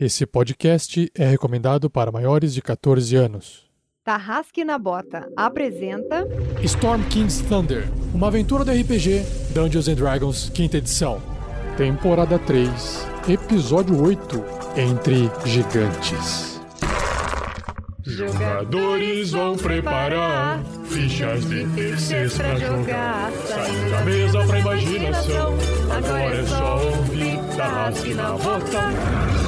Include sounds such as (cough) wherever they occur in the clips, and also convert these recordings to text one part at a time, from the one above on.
Esse podcast é recomendado para maiores de 14 anos. Tarrasque na Bota apresenta Storm King's Thunder, uma aventura do RPG Dungeons and Dragons, quinta edição. Temporada 3, episódio 8, Entre Gigantes. Jogadores vão preparar fichas de terceiros pra jogar. Saindo da mesa pra imaginação. Agora é só ouvir Tarrasque na Bota.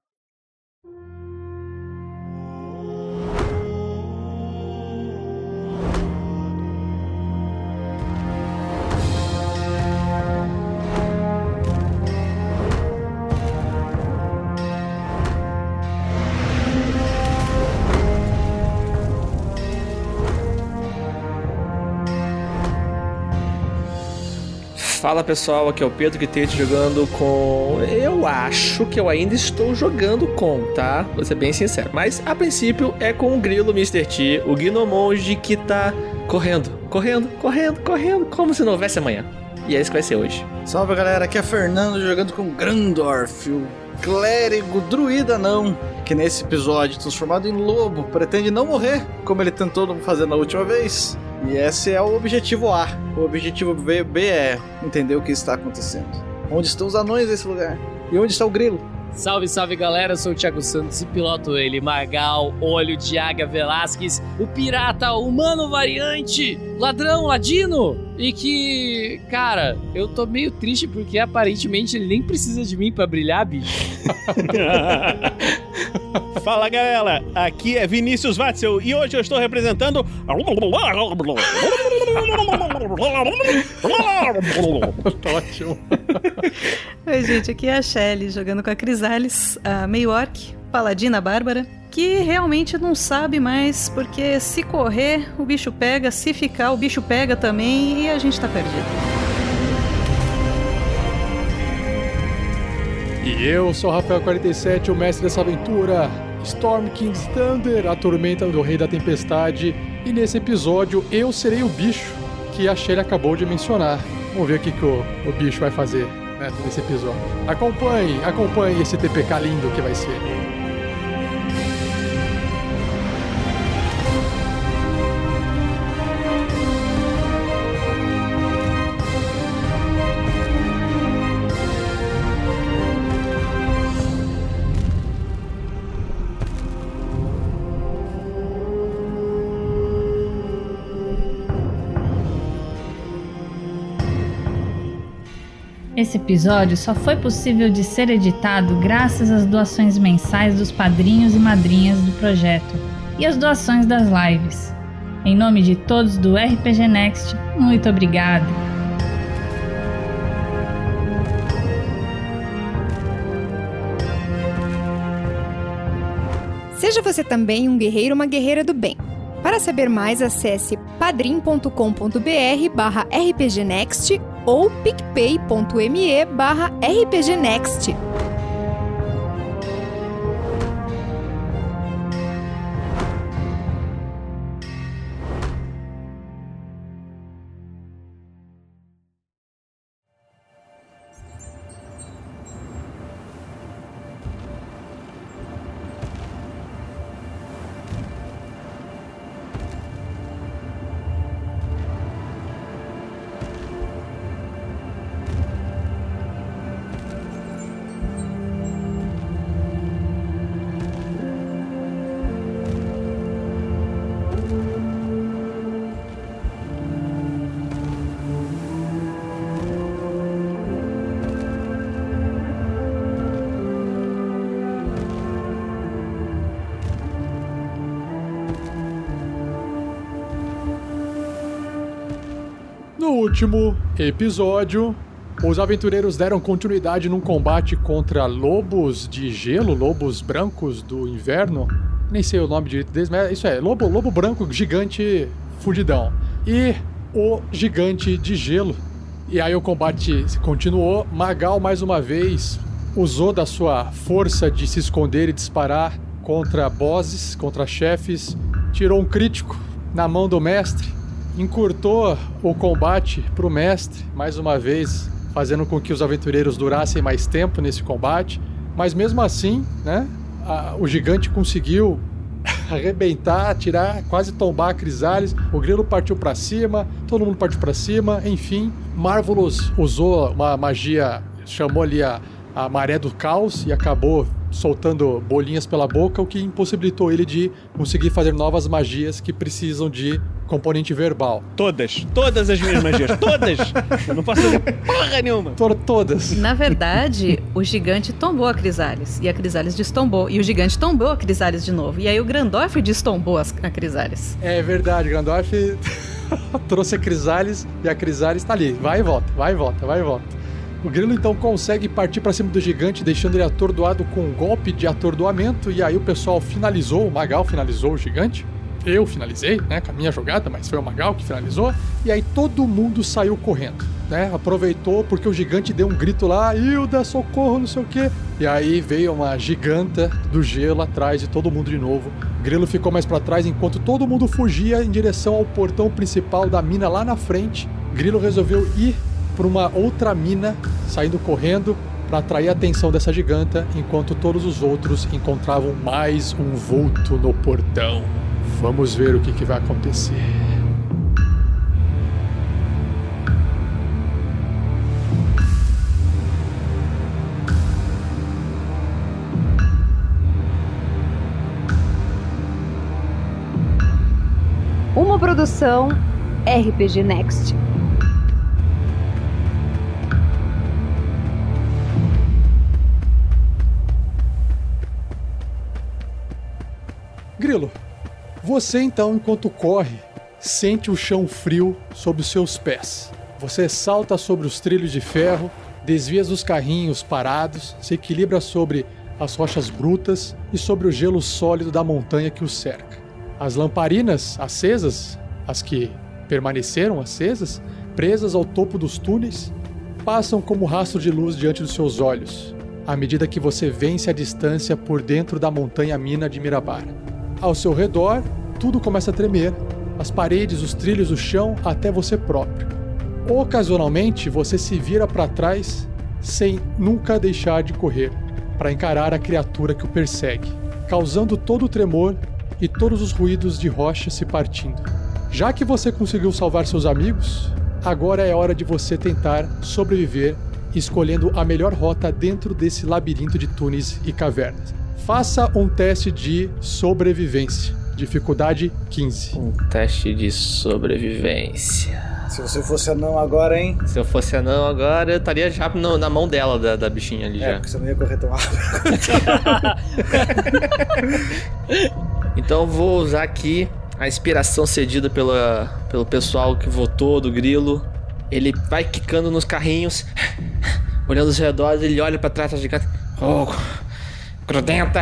Fala pessoal, aqui é o Pedro Guitete jogando com. Eu acho que eu ainda estou jogando com, tá? Vou ser bem sincero. Mas a princípio é com o Grilo Mr. T, o Gnomonge que tá correndo, correndo, correndo, correndo, como se não houvesse amanhã. E é isso que vai ser hoje. Salve galera, aqui é Fernando jogando com Grandorf, o clérigo druida não, que nesse episódio transformado em lobo pretende não morrer, como ele tentou fazer na última vez. E esse é o objetivo A. O objetivo B, B é entender o que está acontecendo. Onde estão os anões nesse lugar? E onde está o grilo? Salve, salve galera, eu sou o Thiago Santos e piloto ele, Magal, Olho de Águia Velasquez, o pirata humano variante, ladrão, ladino, e que, cara, eu tô meio triste porque aparentemente ele nem precisa de mim pra brilhar, bicho. (laughs) Fala galera, aqui é Vinícius Watzel e hoje eu estou representando. (laughs) Ótimo. Oi, gente, aqui é a Shelly jogando com a Crisales, a meio orc, paladina bárbara, que realmente não sabe mais, porque se correr, o bicho pega, se ficar, o bicho pega também e a gente tá perdido. E eu sou o Rafael47, o mestre dessa aventura. Storm King's Thunder, a tormenta do Rei da Tempestade. E nesse episódio eu serei o bicho que a Shelly acabou de mencionar. Vamos ver o que, que o, o bicho vai fazer né, nesse episódio. Acompanhe, acompanhe esse TPK lindo que vai ser. Esse episódio só foi possível de ser editado graças às doações mensais dos padrinhos e madrinhas do projeto e às doações das lives. Em nome de todos do RPG Next, muito obrigado! Seja você também um guerreiro ou uma guerreira do bem. Para saber mais, acesse padrim.com.br barra rpgnext ou picpay.me barra rpgnext. Último episódio, os aventureiros deram continuidade num combate contra lobos de gelo, lobos brancos do inverno. Nem sei o nome direito deles, mas isso é, lobo, lobo branco gigante fudidão. E o gigante de gelo. E aí o combate continuou. Magal, mais uma vez, usou da sua força de se esconder e disparar contra bosses, contra chefes. Tirou um crítico na mão do mestre encurtou o combate pro mestre, mais uma vez, fazendo com que os aventureiros durassem mais tempo nesse combate. Mas mesmo assim, né, a- o gigante conseguiu (laughs) arrebentar, tirar, quase tombar a Crisales. O grilo partiu pra cima, todo mundo partiu pra cima, enfim. Marvelous usou uma magia, chamou ali a, a maré do caos e acabou soltando bolinhas pela boca, o que impossibilitou ele de conseguir fazer novas magias que precisam de componente verbal. Todas. Todas as minhas magias. Todas. Eu não posso fazer porra nenhuma. To- todas. Na verdade, o gigante tombou a Crisales. E a Crisales destombou. E o gigante tombou a Crisales de novo. E aí o Grandorf destombou as- a Crisales. É verdade, Grandorf (laughs) trouxe a Crisales e a Crisales tá ali. Vai e volta, vai e volta, vai e volta. O grilo então consegue partir pra cima do gigante, deixando ele atordoado com um golpe de atordoamento. E aí o pessoal finalizou, o Magal finalizou o gigante. Eu finalizei, né, com a minha jogada, mas foi o Magal que finalizou. E aí todo mundo saiu correndo, né? Aproveitou porque o gigante deu um grito lá, Hilda, socorro, não sei o quê. E aí veio uma giganta do gelo atrás de todo mundo de novo. Grilo ficou mais pra trás enquanto todo mundo fugia em direção ao portão principal da mina lá na frente. Grilo resolveu ir para uma outra mina, saindo correndo para atrair a atenção dessa giganta, enquanto todos os outros encontravam mais um vulto no portão. Vamos ver o que, que vai acontecer. Uma produção RPG Next. Grilo, você então, enquanto corre, sente o chão frio sob os seus pés. Você salta sobre os trilhos de ferro, desvia dos carrinhos parados, se equilibra sobre as rochas brutas e sobre o gelo sólido da montanha que o cerca. As lamparinas acesas, as que permaneceram acesas, presas ao topo dos túneis, passam como rastro de luz diante dos seus olhos, à medida que você vence a distância por dentro da montanha mina de Mirabar. Ao seu redor, tudo começa a tremer, as paredes, os trilhos, o chão, até você próprio. Ocasionalmente, você se vira para trás sem nunca deixar de correr, para encarar a criatura que o persegue, causando todo o tremor e todos os ruídos de rocha se partindo. Já que você conseguiu salvar seus amigos, agora é hora de você tentar sobreviver, escolhendo a melhor rota dentro desse labirinto de túneis e cavernas. Faça um teste de sobrevivência, dificuldade 15. Um teste de sobrevivência. Se você fosse anão agora, hein? Se eu fosse anão agora, eu estaria já no- na mão dela, da, da bichinha ali É, já. porque você não ia correr tão rápido. (laughs) Então eu vou usar aqui a inspiração cedida pela, pelo pessoal que votou do grilo. Ele vai quicando nos carrinhos, (laughs) olhando os redores, ele olha pra trás da gigante. Oh, grudenta!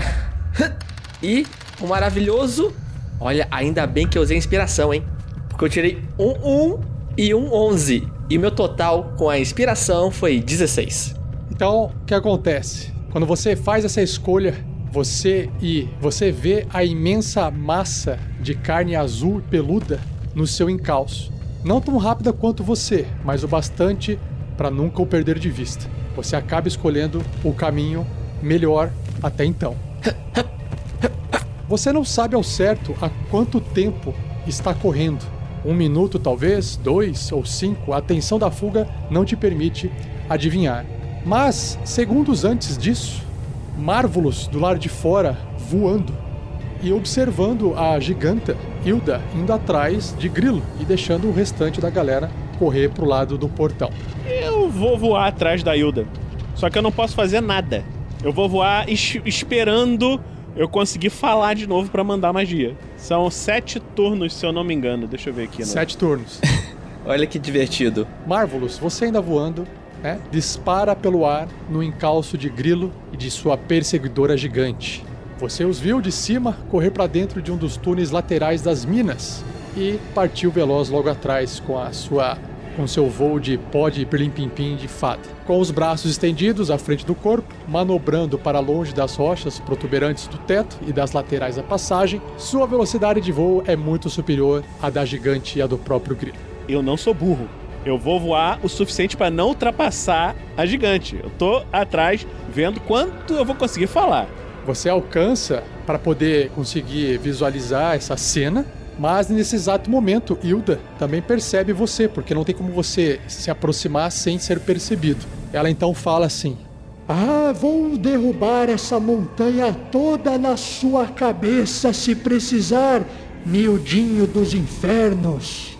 (laughs) E o maravilhoso. Olha, ainda bem que eu usei inspiração, hein? Porque eu tirei um 1 e um 11. E meu total com a inspiração foi 16. Então, o que acontece? Quando você faz essa escolha, você e você vê a imensa massa de carne azul peluda no seu encalço. Não tão rápida quanto você, mas o bastante para nunca o perder de vista. Você acaba escolhendo o caminho melhor até então. Você não sabe ao certo há quanto tempo está correndo. Um minuto, talvez, dois ou cinco. A tensão da fuga não te permite adivinhar. Mas, segundos antes disso, Marvelous do lado de fora voando e observando a giganta Hilda indo atrás de Grilo e deixando o restante da galera correr pro lado do portão. Eu vou voar atrás da Hilda. Só que eu não posso fazer nada. Eu vou voar es- esperando eu conseguir falar de novo pra mandar magia. São sete turnos, se eu não me engano. Deixa eu ver aqui. né? Sete turnos. (laughs) Olha que divertido. Marvelous, você ainda voando, né? Dispara pelo ar no encalço de Grilo e de sua perseguidora gigante. Você os viu de cima correr para dentro de um dos túneis laterais das minas e partiu veloz logo atrás com a sua com seu voo de pó de pirlim-pim-pim de fada. Com os braços estendidos à frente do corpo, manobrando para longe das rochas protuberantes do teto e das laterais da passagem, sua velocidade de voo é muito superior à da gigante e à do próprio grilo. Eu não sou burro. Eu vou voar o suficiente para não ultrapassar a gigante. Eu tô atrás vendo quanto eu vou conseguir falar. Você alcança para poder conseguir visualizar essa cena, mas nesse exato momento, Hilda também percebe você, porque não tem como você se aproximar sem ser percebido. Ela então fala assim: Ah, vou derrubar essa montanha toda na sua cabeça se precisar, miudinho dos infernos.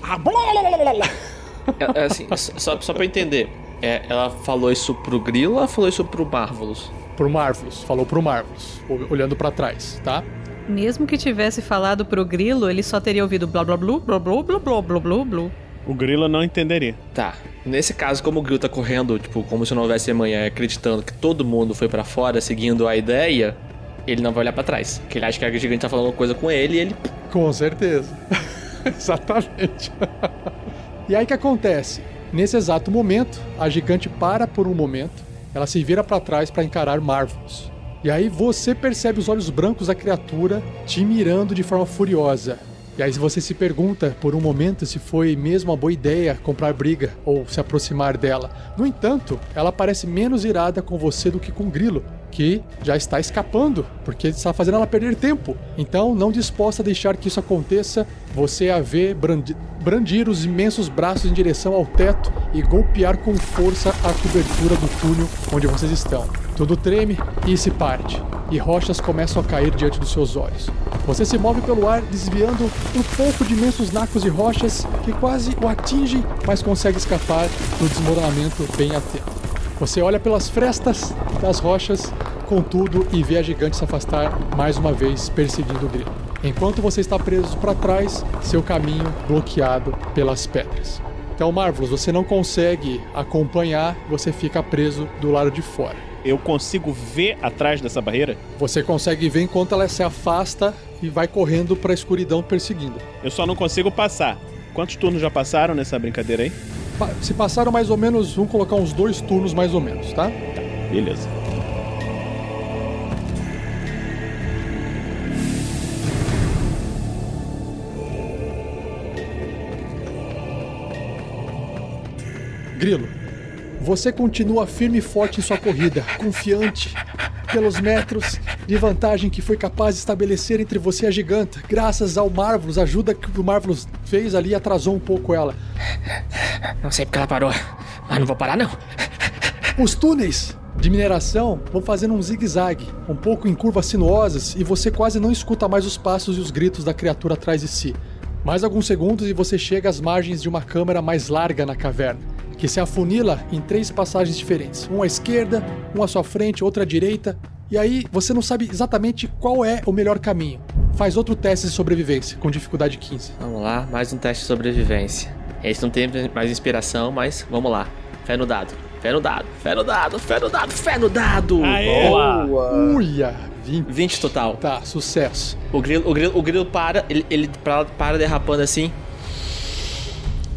É, é assim, só, só pra eu entender. É, ela falou isso pro Grilo ou ela falou isso pro Marvelous? Pro Marvelous, falou pro Marvelous, olhando para trás, tá? Mesmo que tivesse falado pro Grilo, ele só teria ouvido blá blá blá blá blá blá blá blá blá blá. O Grilo não entenderia. Tá. Nesse caso, como o Grilo tá correndo, tipo, como se não houvesse amanhã, acreditando que todo mundo foi para fora seguindo a ideia, ele não vai olhar para trás. Porque ele acha que a gigante tá falando uma coisa com ele e ele. Com certeza. (laughs) Exatamente. e aí que acontece? Nesse exato momento, a gigante para por um momento, ela se vira para trás para encarar Marvelous. E aí você percebe os olhos brancos da criatura te mirando de forma furiosa. E aí você se pergunta por um momento se foi mesmo uma boa ideia comprar briga ou se aproximar dela. No entanto, ela parece menos irada com você do que com o Grilo, que já está escapando, porque está fazendo ela perder tempo. Então, não disposta a deixar que isso aconteça, você a vê brandir, brandir os imensos braços em direção ao teto e golpear com força a cobertura do túnel onde vocês estão. Tudo treme e se parte, e rochas começam a cair diante dos seus olhos. Você se move pelo ar, desviando um pouco de imensos nacos de rochas que quase o atingem, mas consegue escapar do desmoronamento bem a tempo. Você olha pelas frestas das rochas, contudo, e vê a gigante se afastar mais uma vez, perseguindo o grilo. Enquanto você está preso para trás, seu caminho bloqueado pelas pedras. Então, Marvelous, você não consegue acompanhar, você fica preso do lado de fora. Eu consigo ver atrás dessa barreira? Você consegue ver enquanto ela se afasta e vai correndo para a escuridão perseguindo. Eu só não consigo passar. Quantos turnos já passaram nessa brincadeira aí? Se passaram mais ou menos, vamos colocar uns dois turnos mais ou menos, tá? Beleza. Grilo, você continua firme e forte em sua corrida, confiante pelos metros de vantagem que foi capaz de estabelecer entre você e a giganta, graças ao Marvelous, a ajuda que o Marvelous fez ali atrasou um pouco ela. Não sei porque ela parou, mas não vou parar não. Os túneis de mineração vão fazendo um zigue-zague, um pouco em curvas sinuosas, e você quase não escuta mais os passos e os gritos da criatura atrás de si. Mais alguns segundos e você chega às margens de uma câmara mais larga na caverna, que se afunila em três passagens diferentes: uma à esquerda, uma à sua frente, outra à direita. E aí você não sabe exatamente qual é o melhor caminho. Faz outro teste de sobrevivência, com dificuldade 15. Vamos lá, mais um teste de sobrevivência. Esse não tem mais inspiração, mas vamos lá. Fé no dado. Fé no dado. Fé no dado. Fé no dado. Fé no dado. Aê! Boa! Uia! 20. 20 total. Tá, sucesso. O grilo, o grilo, o grilo para, ele, ele para, para derrapando assim.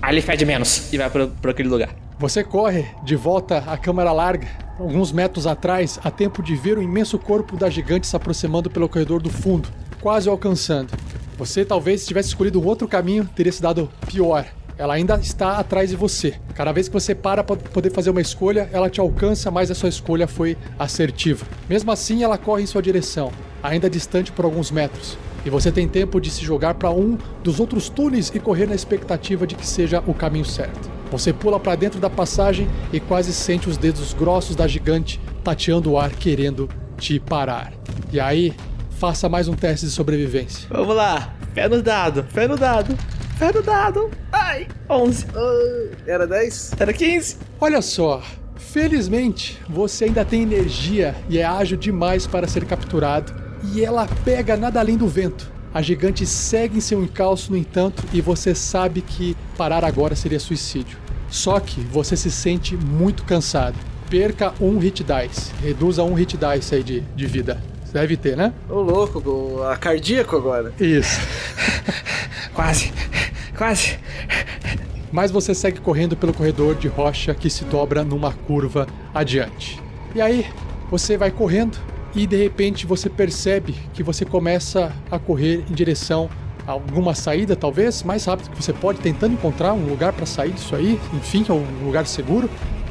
Ele fede menos e vai pro aquele lugar. Você corre de volta à câmara larga, alguns metros atrás, a tempo de ver o imenso corpo da gigante se aproximando pelo corredor do fundo, quase alcançando. Você talvez se tivesse escolhido um outro caminho, teria se dado pior. Ela ainda está atrás de você. Cada vez que você para para poder fazer uma escolha, ela te alcança, mas a sua escolha foi assertiva. Mesmo assim, ela corre em sua direção, ainda distante por alguns metros. E você tem tempo de se jogar para um dos outros túneis e correr na expectativa de que seja o caminho certo. Você pula para dentro da passagem e quase sente os dedos grossos da gigante tateando o ar querendo te parar. E aí, faça mais um teste de sobrevivência. Vamos lá. Fé no dado. Fé no dado. Fé no dado. Ai. 11. Era 10? Era 15. Olha só, felizmente você ainda tem energia e é ágil demais para ser capturado. E ela pega nada além do vento. A gigante segue em seu encalço, no entanto, e você sabe que parar agora seria suicídio. Só que você se sente muito cansado. Perca um hit dice. Reduza um hit dice aí de, de vida. Deve ter, né? Ô louco, o- a cardíaco agora. Isso. (laughs) Quase. Quase. mas você segue correndo pelo corredor de rocha que se dobra numa curva adiante. E aí, você vai correndo e de repente você percebe que você começa a correr em direção a alguma saída, talvez, mais rápido que você pode, tentando encontrar um lugar para sair disso aí, enfim, um lugar seguro.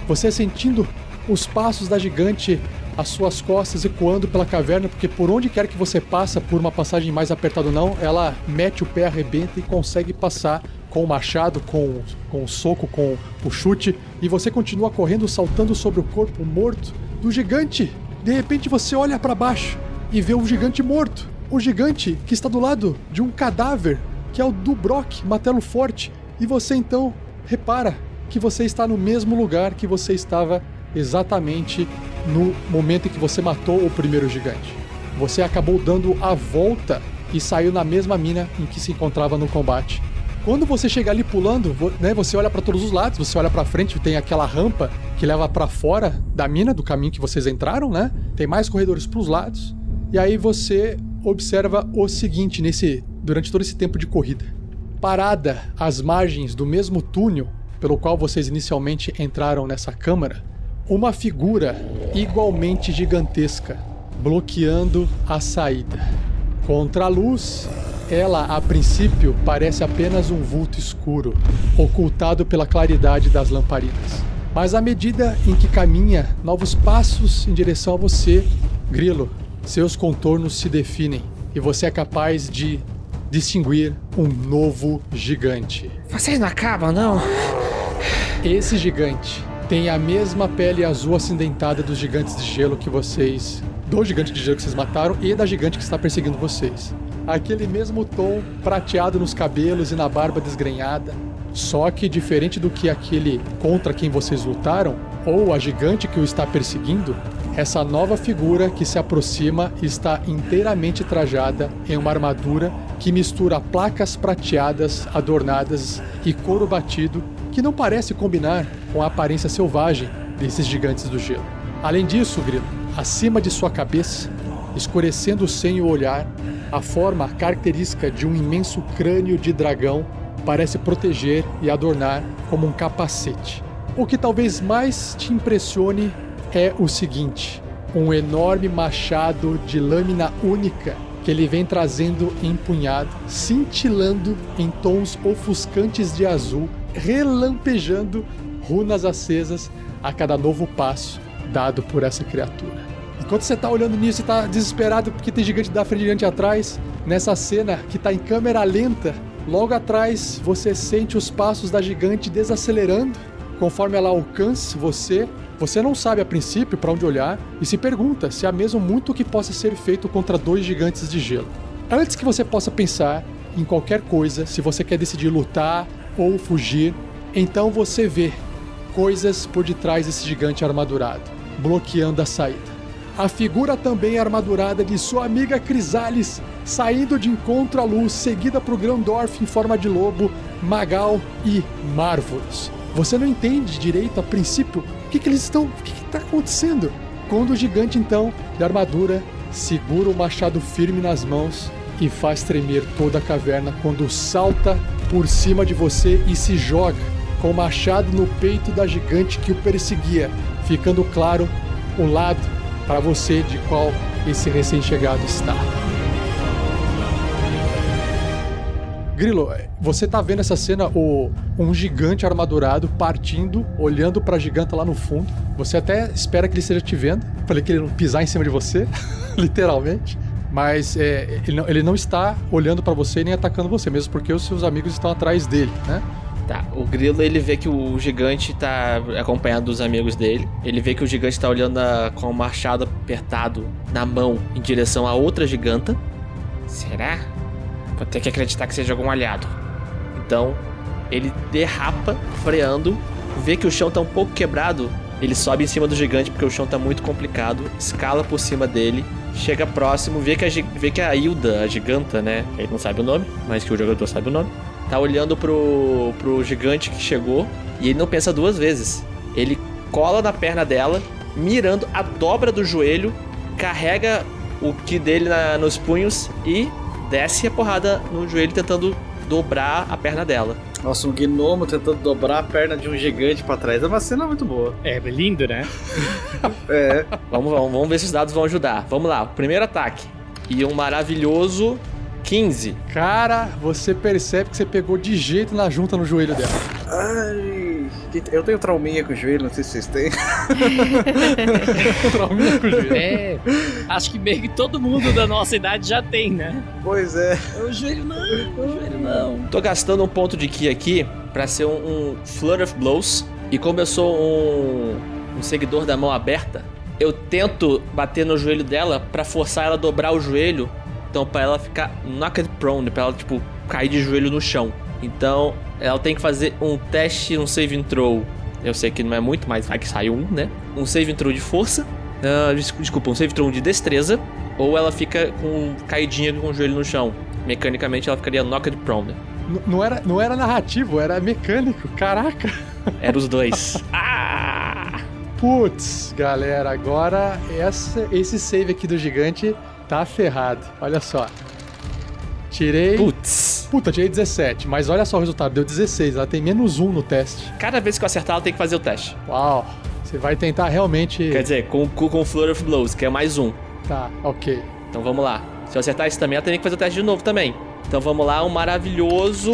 Você sentindo os passos da gigante as suas costas ecoando pela caverna, porque por onde quer que você passa, por uma passagem mais apertada ou não, ela mete o pé, arrebenta e consegue passar com o machado, com, com o soco, com o chute, e você continua correndo, saltando sobre o corpo morto do gigante. De repente você olha para baixo e vê o gigante morto. O gigante que está do lado de um cadáver, que é o do Brock, Matelo Forte. E você então repara que você está no mesmo lugar que você estava exatamente no momento em que você matou o primeiro gigante. Você acabou dando a volta e saiu na mesma mina em que se encontrava no combate. Quando você chega ali pulando, né, você olha para todos os lados, você olha para frente, tem aquela rampa que leva para fora da mina, do caminho que vocês entraram, né? Tem mais corredores para os lados. E aí você observa o seguinte nesse durante todo esse tempo de corrida. Parada às margens do mesmo túnel pelo qual vocês inicialmente entraram nessa câmara, uma figura igualmente gigantesca bloqueando a saída. Contra a luz, ela a princípio parece apenas um vulto escuro, ocultado pela claridade das lamparinas. Mas à medida em que caminha novos passos em direção a você, Grilo, seus contornos se definem e você é capaz de distinguir um novo gigante. Vocês não acabam, não? Esse gigante tem a mesma pele azul acidentada dos gigantes de gelo que vocês. Do gigante de gelo que vocês mataram e da gigante que está perseguindo vocês. Aquele mesmo tom prateado nos cabelos e na barba desgrenhada. Só que diferente do que aquele contra quem vocês lutaram, ou a gigante que o está perseguindo, essa nova figura que se aproxima está inteiramente trajada em uma armadura que mistura placas prateadas adornadas e couro batido que não parece combinar com a aparência selvagem desses gigantes do gelo. Além disso, Grilo, acima de sua cabeça, escurecendo sem o olhar, a forma característica de um imenso crânio de dragão parece proteger e adornar como um capacete. O que talvez mais te impressione é o seguinte: um enorme machado de lâmina única que ele vem trazendo empunhado, cintilando em tons ofuscantes de azul relampejando runas acesas a cada novo passo dado por essa criatura. Enquanto você tá olhando nisso e tá desesperado porque tem gigante da frente e gigante atrás, nessa cena que tá em câmera lenta, logo atrás você sente os passos da gigante desacelerando conforme ela alcança você. Você não sabe a princípio para onde olhar e se pergunta se há mesmo muito que possa ser feito contra dois gigantes de gelo. Antes que você possa pensar em qualquer coisa, se você quer decidir lutar ou fugir, então você vê coisas por detrás desse gigante armadurado, bloqueando a saída. A figura também armadurada de sua amiga Crisales, saindo de encontro à luz, seguida por Grandorf em forma de lobo, Magal e Marvulus. Você não entende direito a princípio o que, que eles estão. o que está acontecendo. Quando o gigante, então, de armadura, segura o machado firme nas mãos e faz tremer toda a caverna quando salta por cima de você e se joga com o machado no peito da gigante que o perseguia, ficando claro o lado para você de qual esse recém-chegado está. Grilo, você tá vendo essa cena, o, um gigante armadurado partindo, olhando pra giganta lá no fundo. Você até espera que ele esteja te vendo. Falei que ele não pisar em cima de você, (laughs) literalmente. Mas é, ele, não, ele não está olhando para você nem atacando você, mesmo porque os seus amigos estão atrás dele, né? Tá, o grilo ele vê que o gigante tá acompanhado dos amigos dele. Ele vê que o gigante tá olhando a, com o machado apertado na mão em direção a outra giganta. Será? Vou ter que acreditar que seja algum aliado. Então, ele derrapa, freando, vê que o chão tá um pouco quebrado. Ele sobe em cima do gigante porque o chão tá muito complicado, escala por cima dele chega próximo, vê que, a, vê que a Hilda, a giganta, né? Ele não sabe o nome, mas que o jogador sabe o nome. Tá olhando pro, pro gigante que chegou e ele não pensa duas vezes. Ele cola na perna dela, mirando a dobra do joelho, carrega o que dele na, nos punhos e desce a porrada no joelho tentando dobrar a perna dela. Nossa, um gnomo tentando dobrar a perna de um gigante pra trás. É uma cena muito boa. É lindo, né? (laughs) É. Vamos, vamos, vamos ver se os dados vão ajudar. Vamos lá, primeiro ataque. E um maravilhoso 15. Cara, você percebe que você pegou de jeito na junta no joelho dela. Ai. Eu tenho trauminha com o joelho, não sei se vocês têm. (laughs) Trauminha com o joelho. É. Acho que meio que todo mundo da nossa idade já tem, né? Pois é. O joelho não, o joelho não. Tô gastando um ponto de ki aqui pra ser um, um Flutter of Blows. E como eu sou um, um seguidor da mão aberta, eu tento bater no joelho dela pra forçar ela a dobrar o joelho. Então, pra ela ficar knocked prone, pra ela, tipo, cair de joelho no chão. Então, ela tem que fazer um teste, um save throw. Eu sei que não é muito, mas vai que sai um, né? Um save throw de força. ah, des- desculpa, um save throw de destreza. Ou ela fica com caidinha com o joelho no chão. Mecanicamente, ela ficaria knocked prone. N- Não era, não era narrativo, era mecânico. Caraca. (laughs) Era os dois. (laughs) Putz, galera, agora essa, esse save aqui do gigante tá ferrado. Olha só. Tirei. Putz. Puta, tirei 17, mas olha só o resultado, deu 16. Ela tem menos 1 no teste. Cada vez que eu acertar, ela tem que fazer o teste. Uau. Você vai tentar realmente. Quer dizer, com, com, com Flurry of Blows, que é mais um. Tá, ok. Então vamos lá. Se eu acertar esse também, ela tem que fazer o teste de novo também. Então vamos lá, um maravilhoso.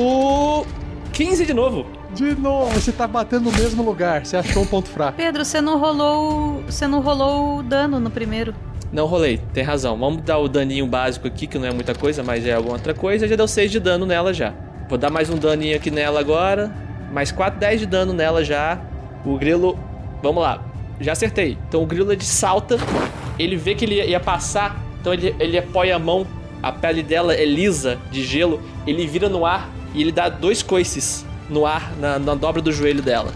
15 de novo. De novo, você tá batendo no mesmo lugar. Você achou um ponto fraco. Pedro, você não rolou. Você não rolou o dano no primeiro. Não rolei, tem razão. Vamos dar o daninho básico aqui, que não é muita coisa, mas é alguma outra coisa. Já deu 6 de dano nela já. Vou dar mais um daninho aqui nela agora. Mais 4, 10 de dano nela já. O grilo. Vamos lá. Já acertei. Então o grilo ele salta. Ele vê que ele ia passar. Então ele, ele apoia a mão. A pele dela é lisa, de gelo. Ele vira no ar e ele dá dois coices no ar, na, na dobra do joelho dela.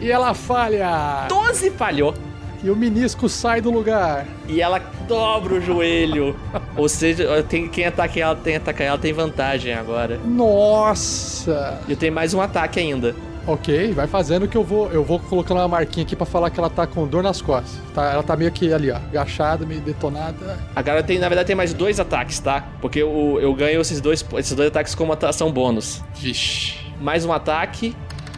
E ela falha! 12 falhou. E o menisco sai do lugar. E ela dobra o joelho. (laughs) Ou seja, tem, quem ataca ela, tem ataca ela tem vantagem agora. Nossa! E eu tenho mais um ataque ainda. Ok, vai fazendo que eu vou, eu vou colocando uma marquinha aqui pra falar que ela tá com dor nas costas. Tá, ela tá meio que ali, ó, agachada, meio detonada. Agora tem, na verdade, tem mais dois ataques, tá? Porque eu, eu ganho esses dois, esses dois ataques como atração bônus. Vixe. Mais um ataque.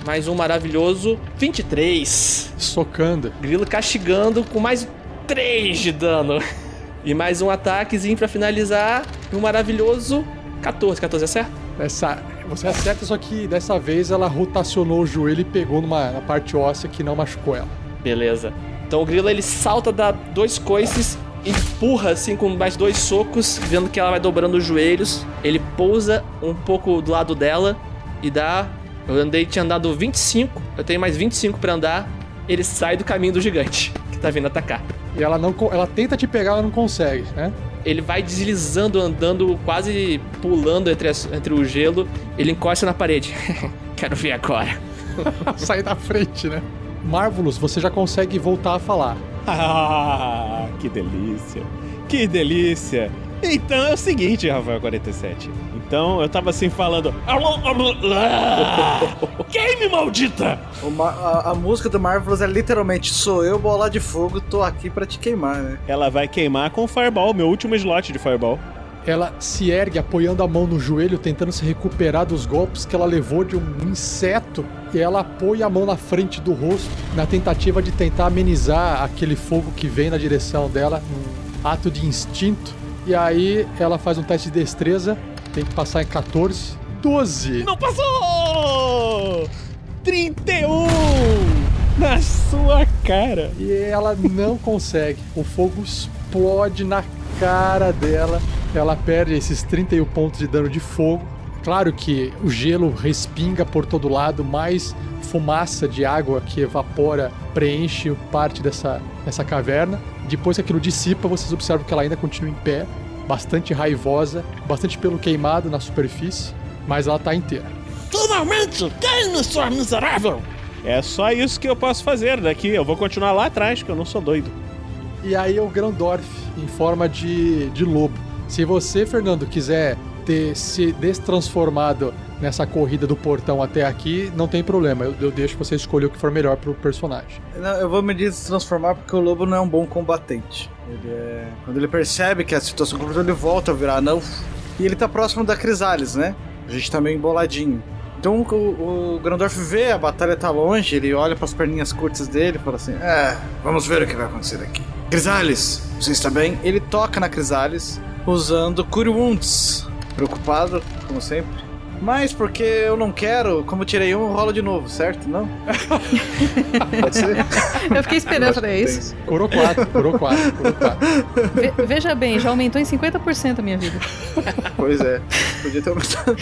Mais um maravilhoso. 23. Socando. Grilo castigando com mais 3 de dano. E mais um ataquezinho pra finalizar. Um maravilhoso 14. 14 é certo? Essa, você acerta, só que dessa vez ela rotacionou o joelho e pegou numa na parte óssea que não machucou ela. Beleza. Então o grilo ele salta, dá dois coices, empurra assim com mais dois socos, vendo que ela vai dobrando os joelhos. Ele pousa um pouco do lado dela e dá. Eu andei, tinha andado 25, eu tenho mais 25 pra andar. Ele sai do caminho do gigante, que tá vindo atacar. E ela não ela tenta te pegar, ela não consegue, né? Ele vai deslizando, andando, quase pulando entre, as- entre o gelo. Ele encosta na parede. (laughs) Quero ver agora. (laughs) Sai da frente, né? Marvelous, você já consegue voltar a falar. (laughs) Ah, que delícia. Que delícia. Então é o seguinte, Rafael 47. Então eu tava assim falando. Game maldita! O ma- a, a música do Marvelous é literalmente Sou eu, bola de fogo, tô aqui pra te queimar, né? Ela vai queimar com Fireball, meu último slot de Fireball. Ela se ergue apoiando a mão no joelho, tentando se recuperar dos golpes que ela levou de um inseto. E ela apoia a mão na frente do rosto, na tentativa de tentar amenizar aquele fogo que vem na direção dela, num ato de instinto. E aí ela faz um teste de destreza, tem que passar em 14. 12! Não passou! 31! Na sua cara! E ela não consegue. O fogo explode na cara dela. Ela perde esses 31 pontos de dano de fogo. Claro que o gelo respinga por todo lado, mais fumaça de água que evapora preenche parte dessa, dessa caverna. Depois que aquilo dissipa, vocês observam que ela ainda continua em pé, bastante raivosa, bastante pelo queimado na superfície, mas ela tá inteira. Finalmente, ganhe, sua miserável! É só isso que eu posso fazer daqui. Eu vou continuar lá atrás, que eu não sou doido. E aí é o Grandorf em forma de, de lobo. Se você, Fernando, quiser ter se destransformado nessa corrida do portão até aqui, não tem problema. Eu, eu deixo você escolher o que for melhor pro personagem. Não, eu vou me transformar porque o lobo não é um bom combatente. Ele é... Quando ele percebe que a situação complicada, ele volta a virar anão. E ele tá próximo da Crisales, né? A gente tá meio emboladinho. Então o, o Grandorf vê a batalha tá longe, ele olha pras perninhas curtas dele e fala assim: É, vamos ver o que vai acontecer aqui. Crisales, você está bem? Ele toca na Crisales usando Cure Wounds. Preocupado, como sempre. Mas porque eu não quero, como eu tirei um, eu rolo de novo, certo? Não? (laughs) Pode ser? Eu fiquei esperando pra isso. Curou 4, curou 4, curou 4. Ve- veja bem, já aumentou em 50% a minha vida. Pois é. Podia ter aumentado.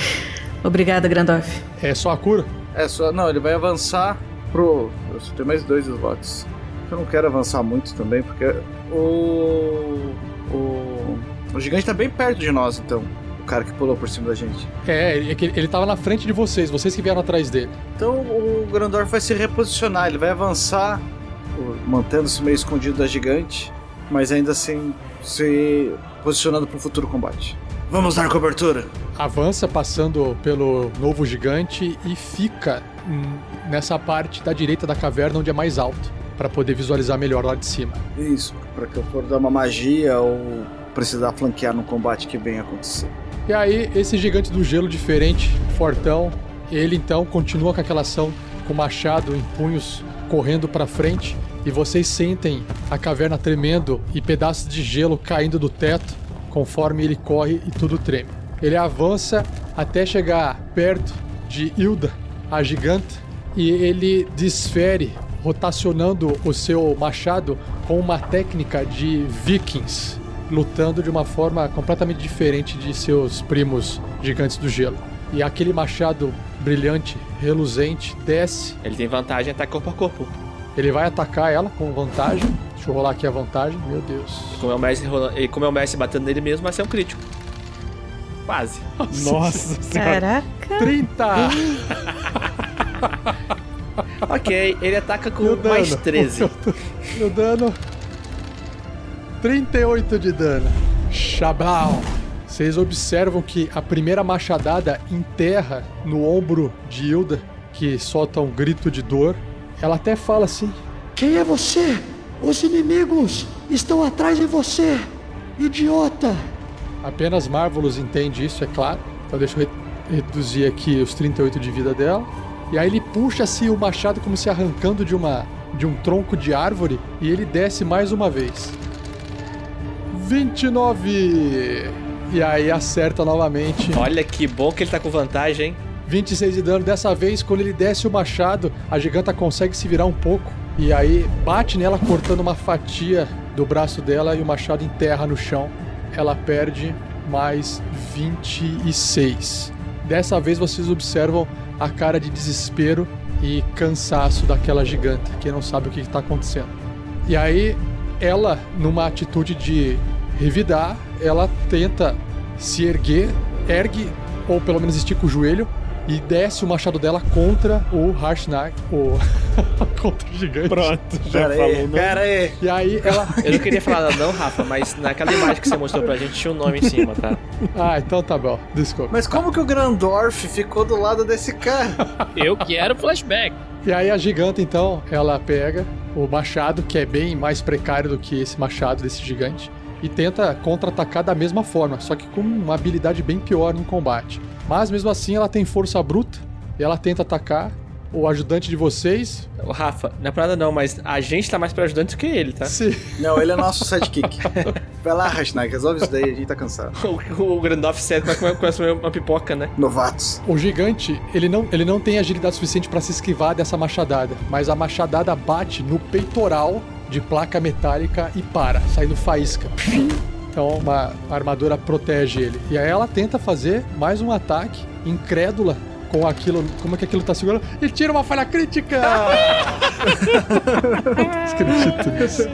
Obrigada, Grandorf. É só a cura? É só. Não, ele vai avançar pro. Eu só tenho mais dois slots. Eu não quero avançar muito também, porque o. O. O gigante tá bem perto de nós, então. O cara que pulou por cima da gente. É, é que ele tava na frente de vocês, vocês que vieram atrás dele. Então o Grandorf vai se reposicionar, ele vai avançar, o- mantendo-se meio escondido da gigante, mas ainda assim se posicionando para um futuro combate. Vamos dar cobertura! Avança passando pelo novo gigante e fica nessa parte da direita da caverna onde é mais alto, para poder visualizar melhor lá de cima. Isso, para que eu for dar uma magia ou precisar flanquear no combate que vem acontecer. E aí, esse gigante do gelo diferente, fortão, ele então continua com aquela ação com machado em punhos correndo para frente e vocês sentem a caverna tremendo e pedaços de gelo caindo do teto conforme ele corre e tudo treme. Ele avança até chegar perto de Hilda, a giganta, e ele desfere rotacionando o seu machado com uma técnica de vikings, lutando de uma forma completamente diferente de seus primos gigantes do gelo. E aquele machado brilhante, reluzente, desce. Ele tem vantagem em ataque corpo a corpo. Ele vai atacar ela com vantagem. Deixa eu rolar aqui a vantagem. Meu Deus. Como é o Messi, rola- e como é o Messi batendo nele mesmo, vai ser um crítico. Quase. Nossa senhora. Caraca. 30! (laughs) ok, ele ataca com mais 13. Meu dano. 38 de dano. Chablau. Vocês observam que a primeira machadada enterra no ombro de Hilda, que solta um grito de dor. Ela até fala assim: Quem é você? Os inimigos estão atrás de você, idiota! Apenas Marvelous entende isso, é claro. Então deixa eu re- reduzir aqui os 38 de vida dela. E aí ele puxa assim o machado como se arrancando de uma de um tronco de árvore e ele desce mais uma vez. 29. E aí acerta novamente. Olha que bom que ele tá com vantagem, hein? 26 de dano. Dessa vez, quando ele desce o machado, a giganta consegue se virar um pouco. E aí bate nela, cortando uma fatia do braço dela e o machado enterra no chão. Ela perde mais 26. Dessa vez vocês observam a cara de desespero e cansaço daquela giganta, que não sabe o que está acontecendo. E aí, ela, numa atitude de revidar, ela tenta se erguer, ergue, ou pelo menos estica o joelho, e desce o machado dela contra o Harshnag, o... (laughs) contra o gigante. Pronto, já Pera falou. aí, não. pera aí. E aí ela... (laughs) Eu não queria falar nada não, Rafa, mas naquela imagem que você mostrou pra gente tinha um nome em cima, tá? Ah, então tá bom, desculpa. Mas como que o Grandorf ficou do lado desse cara? Eu quero flashback. E aí a giganta, então, ela pega o machado, que é bem mais precário do que esse machado desse gigante, e tenta contra-atacar da mesma forma, só que com uma habilidade bem pior no combate. Mas mesmo assim ela tem força bruta, e ela tenta atacar o ajudante de vocês. O Rafa, não é pra nada não, mas a gente tá mais pra ajudante do que ele, tá? Se... Não, ele é nosso sidekick. (laughs) Vai lá, Hashnag, resolve isso daí, a gente tá cansado. O, o Grandoff certo vai comer, começa uma pipoca, né? Novatos. O gigante, ele não, ele não tem agilidade suficiente para se esquivar dessa machadada, mas a machadada bate no peitoral de placa metálica e para, saindo faísca. Então uma armadura protege ele. E aí ela tenta fazer mais um ataque, incrédula com aquilo, como é que aquilo tá segurando, e tira uma falha crítica! (laughs) Acredito nisso.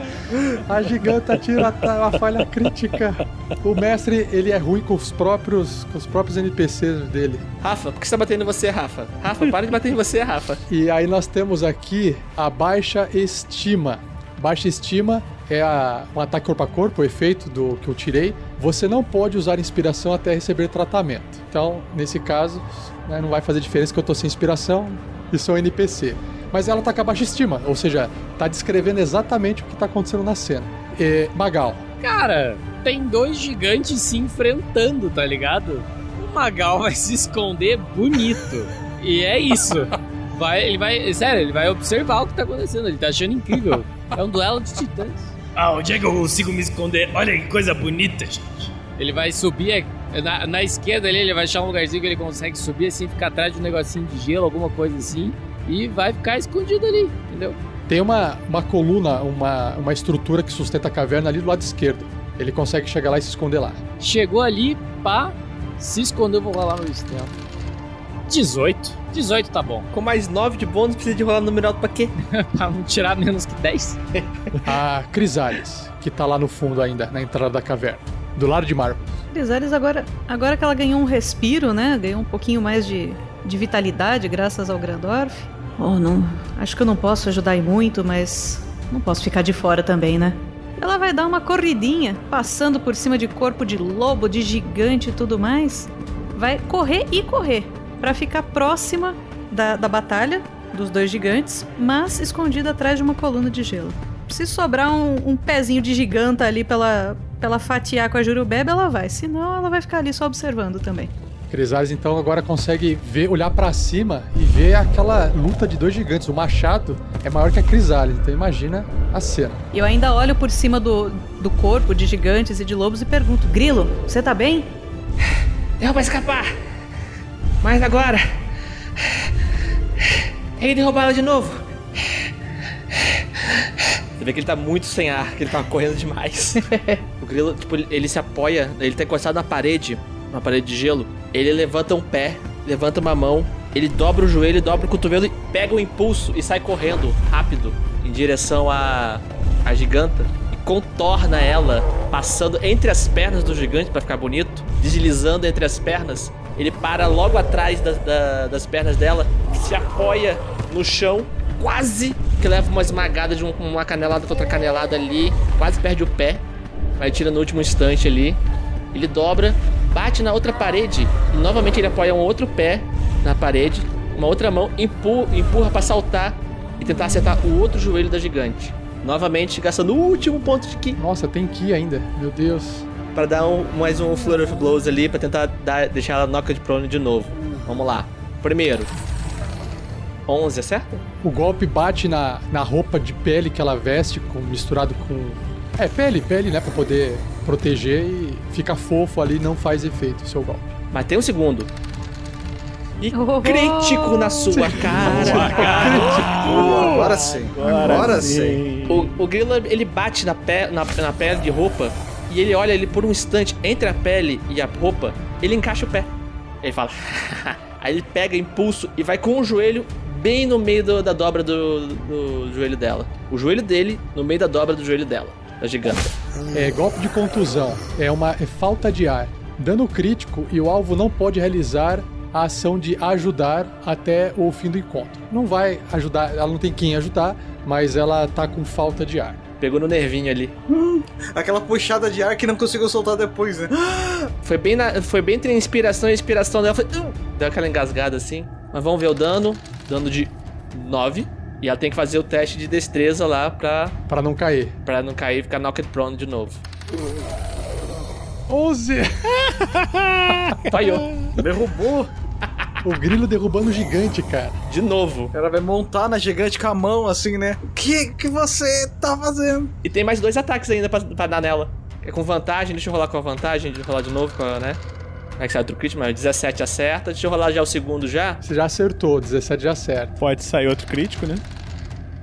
A giganta tira a falha crítica. O mestre, ele é ruim com os próprios, com os próprios NPCs dele. Rafa, por que você tá batendo em você, Rafa? Rafa, para de bater em você, Rafa. E aí nós temos aqui a baixa estima. Baixa estima é a- um ataque corpo a corpo, o efeito do que eu tirei. Você não pode usar inspiração até receber tratamento. Então, nesse caso, né, não vai fazer diferença que eu tô sem inspiração e sou NPC. Mas ela tá com a baixa estima, ou seja, tá descrevendo exatamente o que tá acontecendo na cena. E, Magal, Cara, tem dois gigantes se enfrentando, tá ligado? O Magal vai se esconder bonito. E é isso. Vai, ele vai. Sério, ele vai observar o que tá acontecendo. Ele tá achando incrível. É um duelo de titãs. Ah, onde é que eu consigo me esconder? Olha que coisa bonita, gente. Ele vai subir na, na esquerda ali, ele vai achar um lugarzinho que ele consegue subir assim, ficar atrás de um negocinho de gelo, alguma coisa assim. E vai ficar escondido ali, entendeu? Tem uma, uma coluna, uma, uma estrutura que sustenta a caverna ali do lado esquerdo. Ele consegue chegar lá e se esconder lá. Chegou ali, pá, se escondeu, vou rolar no extremo. 18. 18 tá bom. Com mais 9 de bônus, precisa de rolar no número alto pra quê? (laughs) pra não tirar menos que 10. (laughs) a Crisales, que tá lá no fundo ainda, na entrada da caverna. Do lado de Marvel. Crisales, agora, agora que ela ganhou um respiro, né? Ganhou um pouquinho mais de, de vitalidade graças ao Grandorf. Oh, não. Acho que eu não posso ajudar aí muito, mas não posso ficar de fora também, né? Ela vai dar uma corridinha, passando por cima de corpo de lobo, de gigante e tudo mais. Vai correr e correr para ficar próxima da, da batalha dos dois gigantes, mas escondida atrás de uma coluna de gelo. Se sobrar um, um pezinho de giganta ali pela, pela fatiar com a Jurubebe, ela vai. Senão, ela vai ficar ali só observando também. Crisales então agora consegue ver, olhar para cima e ver aquela luta de dois gigantes. O machado é maior que a Crisales, então imagina a cena. Eu ainda olho por cima do, do corpo de gigantes e de lobos e pergunto: Grilo, você tá bem? Deu pra escapar! Mas agora. Tem que derrubar ela de novo. Você vê que ele tá muito sem ar, que ele tá correndo demais. (laughs) o grilo, tipo, ele se apoia, ele tá encostado na parede, uma parede de gelo. Ele levanta um pé, levanta uma mão, ele dobra o joelho, dobra o cotovelo e pega o impulso e sai correndo rápido em direção à, à giganta e contorna ela, passando entre as pernas do gigante para ficar bonito, deslizando entre as pernas ele para logo atrás da, da, das pernas dela, se apoia no chão, quase que leva uma esmagada de um, uma canelada com outra canelada ali, quase perde o pé, mas tira no último instante ali. Ele dobra, bate na outra parede, novamente ele apoia um outro pé na parede, uma outra mão empurra, empurra para saltar e tentar acertar o outro joelho da gigante. Novamente gastando o último ponto de ki. Nossa, tem ki ainda, meu Deus para dar um, mais um Flurry of Blows ali, para tentar dar, deixar ela knocked prone de novo. Vamos lá. Primeiro. 11, acerta? O golpe bate na, na roupa de pele que ela veste, com, misturado com. É, pele, pele, né? Pra poder proteger e fica fofo ali, não faz efeito o seu golpe. Mas tem um segundo. E oh, crítico na sua cara. agora sim. Agora, agora sim. sim. O, o Grilla, ele bate na, pe na, na pele de roupa e ele olha ele por um instante entre a pele e a roupa, ele encaixa o pé. Ele fala. (laughs) Aí ele pega impulso e vai com o joelho bem no meio do, da dobra do, do, joelho dela. O joelho dele no meio da dobra do joelho dela, da giganta. É golpe de contusão. É uma é falta de ar. Dano crítico e o alvo não pode realizar a ação de ajudar até o fim do encontro. Não vai ajudar, ela não tem quem ajudar, mas ela tá com falta de ar. Pegou no nervinho ali. Hum, aquela puxada de ar que não conseguiu soltar depois, né? (gasps) Foi bem, na, foi bem entre inspiração e inspiração dela. Foi, uh, deu aquela engasgada assim. Mas vamos ver o dano. Dano de 9. E ela tem que fazer o teste de destreza lá pra. Pra não cair. Pra não cair e ficar knocked prone de novo. 11! (laughs) Falhou. Derrubou. O grilo derrubando o gigante, cara. De novo. Ela vai montar na gigante com a mão, assim, né? O que, que você tá fazendo? E tem mais dois ataques ainda pra, pra dar nela. É com vantagem, deixa eu rolar com a vantagem, deixa eu rolar de novo com a, né? Como é que sai outro crítico? Mas 17 acerta. Deixa eu rolar já o segundo já. Você já acertou, 17 já acerta. Pode sair outro crítico, né?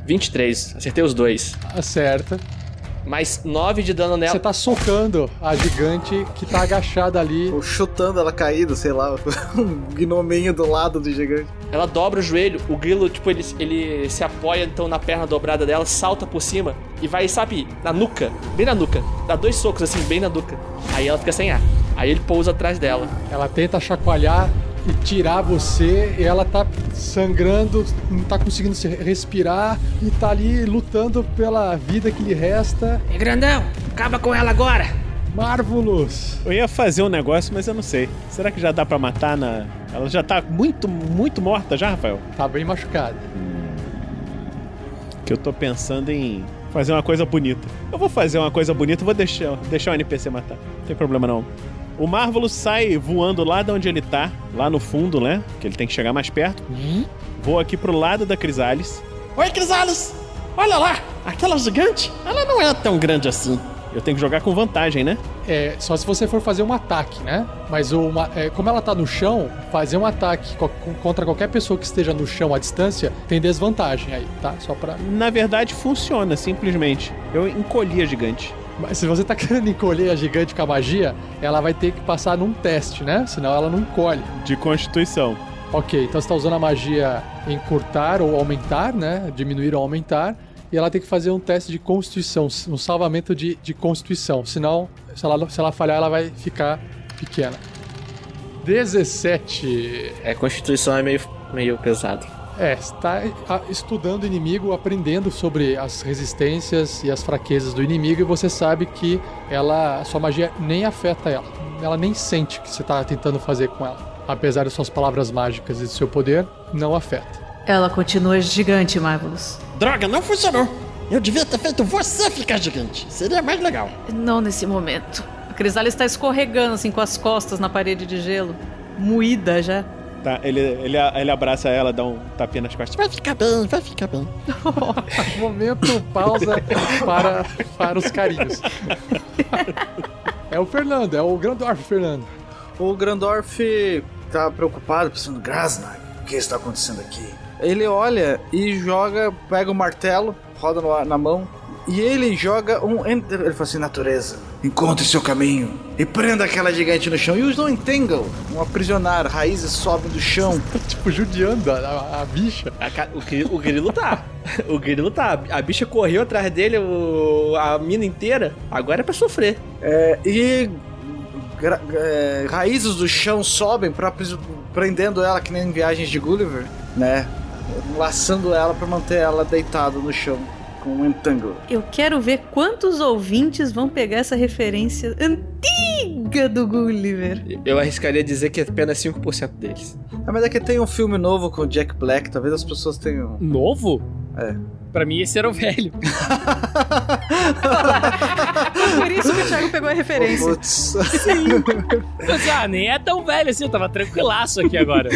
23. Acertei os dois. Acerta mais 9 de dano nela. Você tá socando a gigante que tá agachada ali. Ou chutando ela caída, sei lá, (laughs) um gnominho do lado do gigante. Ela dobra o joelho, o grilo, tipo, ele, ele se apoia então na perna dobrada dela, salta por cima e vai, sabe, na nuca, bem na nuca. Dá dois socos assim, bem na nuca. Aí ela fica sem ar. Aí ele pousa atrás dela. Ela tenta chacoalhar e tirar você, e ela tá sangrando, não tá conseguindo se respirar e tá ali lutando pela vida que lhe resta. É grandão, acaba com ela agora! Marvelous! Eu ia fazer um negócio, mas eu não sei. Será que já dá para matar na. Ela já tá muito, muito morta já, Rafael? Tá bem machucada. Que eu tô pensando em fazer uma coisa bonita. Eu vou fazer uma coisa bonita, vou deixar, deixar o NPC matar. Não tem problema não. O Marvelous sai voando lá de onde ele tá, lá no fundo, né? Que ele tem que chegar mais perto. Vou aqui pro lado da Crisalis. Oi, Crisalis! Olha lá, aquela gigante, ela não é tão grande assim. Eu tenho que jogar com vantagem, né? É, só se você for fazer um ataque, né? Mas uma, é, como ela tá no chão, fazer um ataque co- contra qualquer pessoa que esteja no chão à distância tem desvantagem aí, tá? Só pra. Na verdade, funciona, simplesmente. Eu encolhi a gigante. Mas se você tá (laughs) querendo encolher a gigante com a magia, ela vai ter que passar num teste, né? Senão ela não encolhe. De constituição. Ok, então você tá usando a magia encurtar ou aumentar, né? Diminuir ou aumentar. E ela tem que fazer um teste de constituição, um salvamento de, de constituição. Senão, se ela, se ela falhar, ela vai ficar pequena. 17. É, Constituição é meio, meio pesado. É, está estudando o inimigo, aprendendo sobre as resistências e as fraquezas do inimigo e você sabe que ela, a sua magia nem afeta ela. Ela nem sente o que você está tentando fazer com ela. Apesar de suas palavras mágicas e do seu poder, não afeta. Ela continua gigante, Marvelous. Droga, não funcionou. Eu devia ter feito você ficar gigante. Seria mais legal. Não nesse momento. A Crisalis está escorregando assim com as costas na parede de gelo. Moída já. Tá, ele, ele, ele abraça ela, dá um tapinha nas costas. Vai ficar bem, vai ficar bem. (laughs) Momento pausa para, para os carinhos. É o Fernando, é o Grandorf Fernando. O Grandorf tá preocupado, pensando, Grasnar, o que está acontecendo aqui? Ele olha e joga, pega o martelo, roda no ar- na mão, e ele joga um. enter- Ele fala assim: natureza, encontre seu caminho e prenda aquela gigante no chão. E usa um entangle, um aprisionar, raízes sobem do chão. (laughs) tipo, judiando a, a, a bicha. A ca- o, gri- o grilo tá. O grilo tá. A bicha correu atrás dele o- a mina inteira. Agora é pra sofrer. É, e gra- é, raízes do chão sobem pra, prendendo ela que nem em viagens de Gulliver, né? Laçando ela pra manter ela deitada no chão com um entangle. Eu quero ver quantos ouvintes vão pegar essa referência antiga do Gulliver. Eu arriscaria dizer que é apenas 5% deles. Ah, mas é que tem um filme novo com o Jack Black, talvez as pessoas tenham. Novo? É. Pra mim, esse era o velho. (laughs) Por isso que o Thiago pegou a referência. Putz. Mas, ah, nem é tão velho assim, eu tava tranquilaço aqui agora.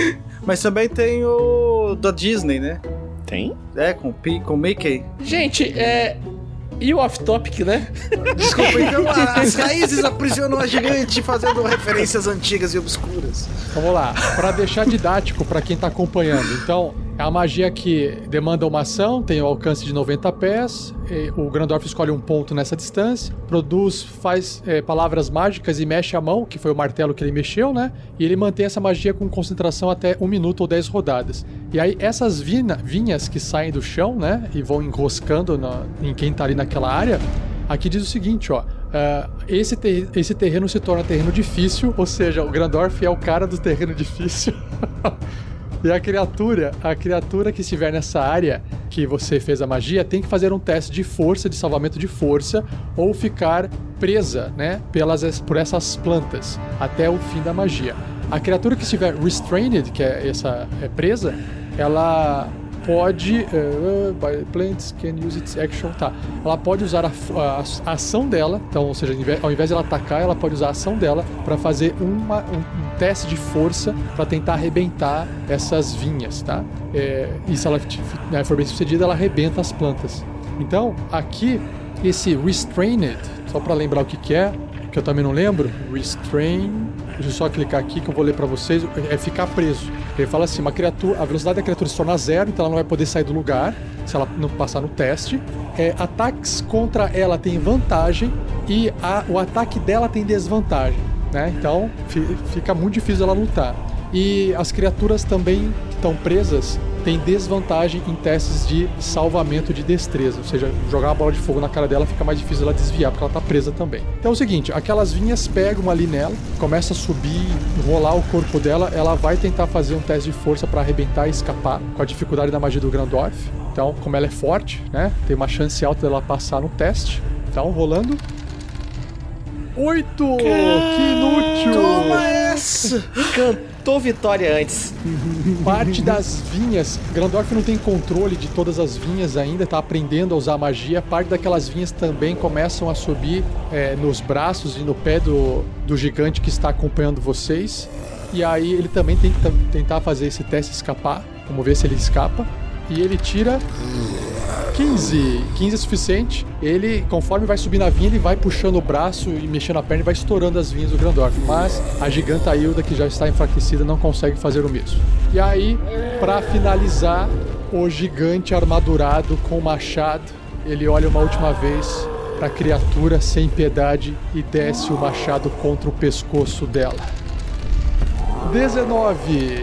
Mas também tem o da Disney, né? Tem? É, com o Pi- com o Mickey. Gente, é. E o off-topic, né? (laughs) Desculpa, então a- as raízes aprisionam a gigante fazendo referências antigas e obscuras. Vamos lá, para deixar didático para quem tá acompanhando. Então, é a magia que demanda uma ação, tem o alcance de 90 pés. O Grandorf escolhe um ponto nessa distância, produz, faz é, palavras mágicas e mexe a mão, que foi o martelo que ele mexeu, né? E ele mantém essa magia com concentração até um minuto ou 10 rodadas. E aí, essas vina- vinhas que saem do chão, né? E vão enroscando na- em quem tá ali naquela área, Aqui diz o seguinte, ó. ah, esse, ter- esse terreno se torna terreno difícil, ou seja, o Grandorf é o cara do terreno difícil. (laughs) e a criatura, a criatura que estiver nessa área que você fez a magia, tem que fazer um teste de força, de salvamento de força, ou ficar presa, né, pelas, por essas plantas até o fim da magia. A criatura que estiver restrained, que é essa é presa, ela pode. eh, by plants can use its action. Tá. Ela pode usar a, a- a ação dela. Então, ou seja, ao invés- de ela atacar, ela pode usar a ação dela para fazer uma- um, um teste de força para tentar arrebentar essas vinhas, tá? Eh, e se ela né, for bem sucedida, ela arrebenta as plantas. Então, aqui, esse restrained, só para lembrar o que, que é, que eu também não lembro, restrain. Deixa eu só clicar aqui que eu vou ler para vocês. É ficar preso. Ele fala assim: uma criatura, a velocidade da criatura se torna zero, então ela não vai poder sair do lugar se ela não passar no teste. É, ataques contra ela tem vantagem e a- o ataque dela tem desvantagem, né? Então fi- fica muito difícil ela lutar. E as criaturas também que estão presas têm desvantagem em testes de salvamento de destreza. Ou seja, jogar uma bola de fogo na cara dela fica mais difícil ela desviar, porque ela tá presa também. Então é o seguinte, aquelas vinhas pegam ali nela, começa a subir, rolar o corpo dela, ela vai tentar fazer um teste de força para arrebentar e escapar, com a dificuldade da magia do Grandorf. Então, como ela é forte, né, tem uma chance alta dela passar no teste. Então, rolando. Oito! Que inútil! Toma essa! Cantou vitória antes. Parte das vinhas, Grandorf não tem controle de todas as vinhas ainda, tá aprendendo a usar magia. Parte daquelas vinhas também começam a subir é, nos braços e no pé do, do gigante que está acompanhando vocês. E aí ele também tem que tentar fazer esse teste escapar. Vamos ver se ele escapa. E ele tira 15. 15 é suficiente. Ele, conforme vai subir na vinha, ele vai puxando o braço e mexendo a perna e vai estourando as vinhas do Grandorf. Mas a giganta Hilda, que já está enfraquecida, não consegue fazer o mesmo. E aí, pra finalizar, o gigante armadurado com machado, ele olha uma última vez pra criatura sem piedade e desce o machado contra o pescoço dela. 19.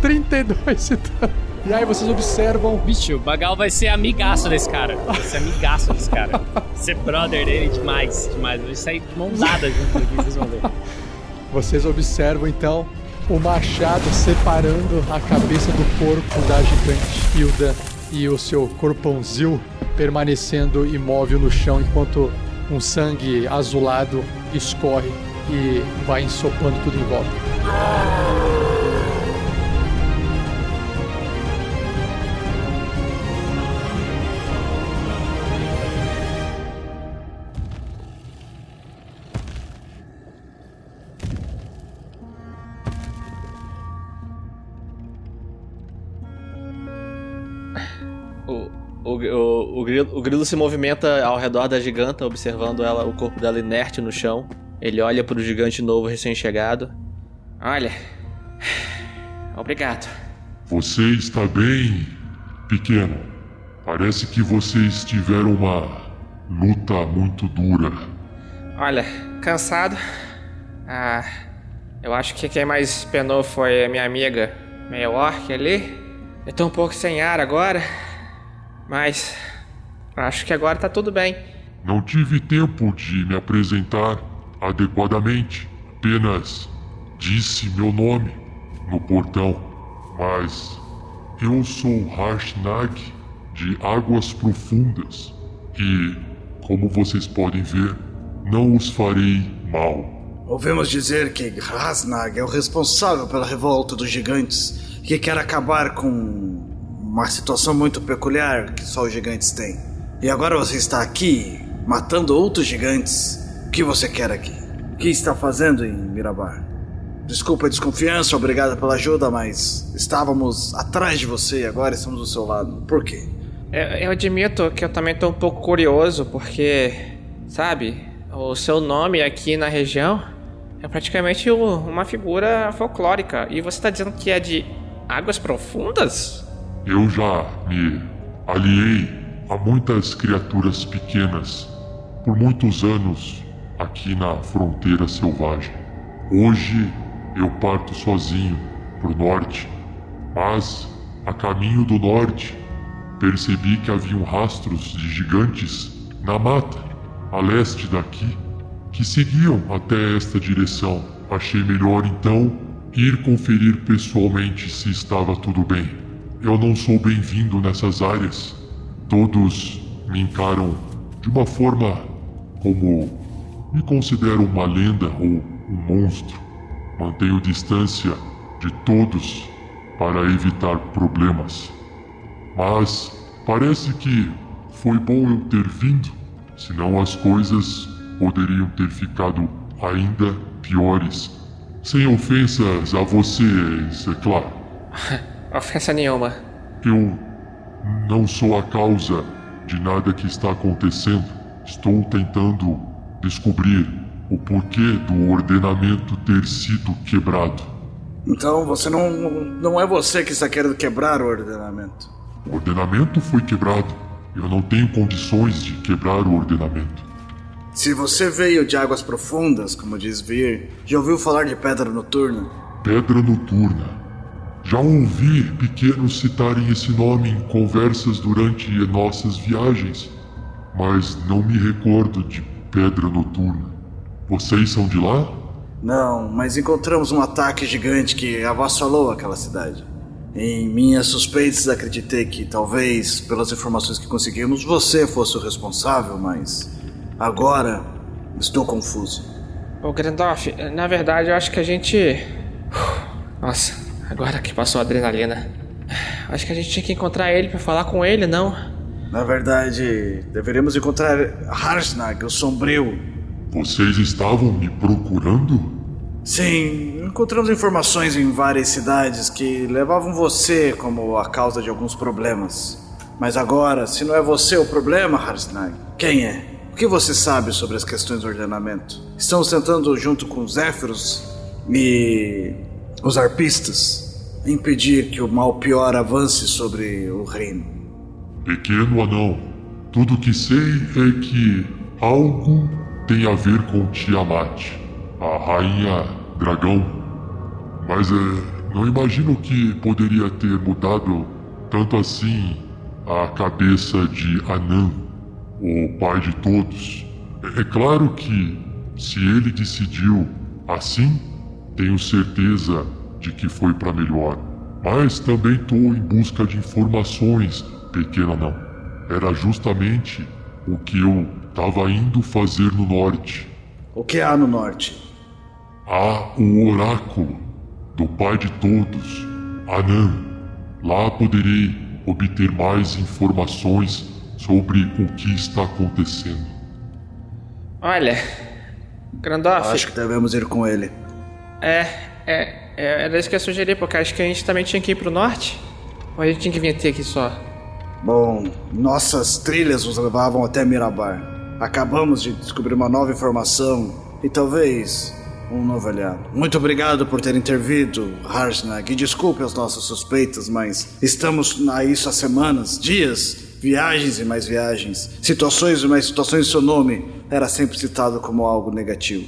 32 então. E aí vocês observam. Bicho, o Bagal vai ser amigaço desse cara. Vai ser amigaço desse cara. Vai (laughs) ser brother dele demais, demais. Vai sair de mão dada junto aqui, vocês vão ver. Vocês observam então o machado separando a cabeça do corpo da gigante Hilda e o seu corpãozil permanecendo imóvel no chão enquanto um sangue azulado escorre e vai ensopando tudo em volta. Grilo, o grilo se movimenta ao redor da giganta, observando ela, o corpo dela inerte no chão. Ele olha para o gigante novo recém-chegado. Olha. (sighs) Obrigado. Você está bem, pequeno. Parece que vocês tiveram uma luta muito dura. Olha, cansado. Ah, eu acho que quem mais penou foi a minha amiga meio orc ali. Eu tô um pouco sem ar agora, mas acho que agora tá tudo bem. Não tive tempo de me apresentar adequadamente. Apenas disse meu nome no portão. Mas eu sou Harshnag de Águas Profundas e, como vocês podem ver, não os farei mal. Ouvimos dizer que Rasnag é o responsável pela revolta dos gigantes, que quer acabar com uma situação muito peculiar que só os gigantes têm. E agora você está aqui, matando outros gigantes. O que você quer aqui? O que está fazendo em Mirabar? Desculpa a desconfiança, obrigado pela ajuda, mas estávamos atrás de você e agora estamos do seu lado. Por quê? Eu, eu admito que eu também tô um pouco curioso, porque, sabe, o seu nome aqui na região é praticamente o- uma figura folclórica. E você tá dizendo que é de águas profundas? Eu já me aliei a muitas criaturas pequenas por muitos anos aqui na fronteira selvagem. Hoje eu parto sozinho pro norte, mas a caminho do norte percebi que haviam rastros de gigantes na mata, a leste daqui, que seguiam até esta direção. Achei melhor então ir conferir pessoalmente se estava tudo bem. Eu não sou bem-vindo nessas áreas. Todos me encaram de uma forma como me considero uma lenda ou um monstro. Mantenho distância de todos para evitar problemas. Mas parece que foi bom eu ter vindo, senão as coisas poderiam ter ficado ainda piores. Sem ofensas a vocês, é claro. (laughs) Ofensa nenhuma. Eu não sou a causa de nada que está acontecendo. Estou tentando descobrir o porquê do ordenamento ter sido quebrado. Então você não, não é você que está querendo quebrar o ordenamento. O ordenamento foi quebrado. Eu não tenho condições de quebrar o ordenamento. Se você veio de águas profundas, como diz Vir, já ouviu falar de pedra noturna? Pedra Noturna. Já ouvi pequenos citarem esse nome em conversas durante nossas viagens, mas não me recordo de Pedra Noturna. Vocês são de lá? Não, mas encontramos um ataque gigante que avassalou aquela cidade. Em minhas suspeitas, acreditei que talvez, pelas informações que conseguimos, você fosse o responsável, mas agora estou confuso. Ô Grandorf, na verdade eu acho que a gente. (sighs) Nossa, agora que passou a adrenalina. Acho que a gente tinha que encontrar ele pra falar com ele, não? Na verdade, deveríamos encontrar Harsnag, o Sombrio. Vocês estavam me procurando? Sim, encontramos informações em várias cidades que levavam você como a causa de alguns problemas. Mas agora, se não é você o problema, Harsnag, quem é? O que você sabe sobre as questões do ordenamento? Estamos tentando, junto com os Zéfiros e os arpistas, impedir que o mal pior avance sobre o reino. Pequeno anão, tudo que sei é que algo tem a ver com Tiamat, a rainha dragão. Mas é, não imagino que poderia ter mudado tanto assim a cabeça de Anan, o pai de todos. É, é claro que, se ele decidiu assim, tenho certeza de que foi para melhor. Mas também estou em busca de informações, pequena não. Era justamente o que eu estava indo fazer no norte. O que há no norte? Há o oráculo do pai de todos, Anan. Lá poderei obter mais informações sobre o que está acontecendo. Olha, Grandoff. Acho que devemos ir com ele. É, é, é, era isso que eu sugeri, porque acho que a gente também tinha que ir pro norte. Ou a gente tinha que vir até aqui só? Bom, nossas trilhas nos levavam até Mirabar. Acabamos de descobrir uma nova informação e talvez um novo aliado. Muito obrigado por ter intervido, Harsnag, e desculpe as nossas suspeitas, mas estamos a isso há semanas, dias, viagens e mais viagens, situações e mais situações. Seu nome era sempre citado como algo negativo.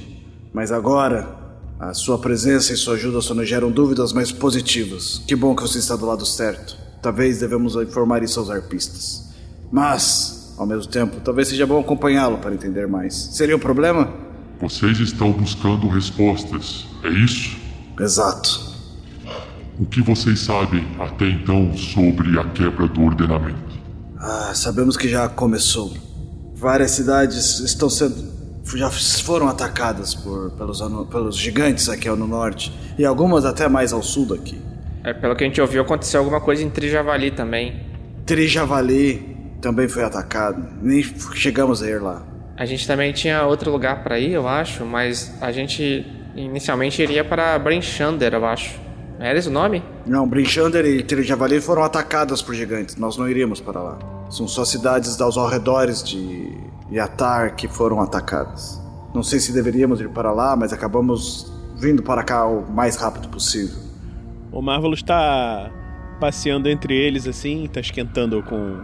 Mas agora, a sua presença e sua ajuda só nos geram dúvidas mais positivas. Que bom que você está do lado certo. Talvez devemos informar isso aos arpistas. Mas, ao mesmo tempo, talvez seja bom acompanhá-lo para entender mais. Seria um problema? Vocês estão buscando respostas, é isso? Exato. O que vocês sabem até então sobre a quebra do ordenamento? Ah, sabemos que já começou. Várias cidades estão sendo. Já foram atacadas por, pelos, pelos gigantes aqui no norte. E algumas até mais ao sul daqui. É, pelo que a gente ouviu, aconteceu alguma coisa em Trijavali também. Trijavali também foi atacado. Nem chegamos a ir lá. A gente também tinha outro lugar pra ir, eu acho, mas a gente inicialmente iria para Brinchander, eu acho. Era esse o nome? Não, Brinchander e Trijavali foram atacadas por gigantes. Nós não iríamos para lá. São só cidades aos arredores de Yatar que foram atacadas. Não sei se deveríamos ir para lá, mas acabamos vindo para cá o mais rápido possível. O Marvelous tá passeando entre eles assim, tá esquentando com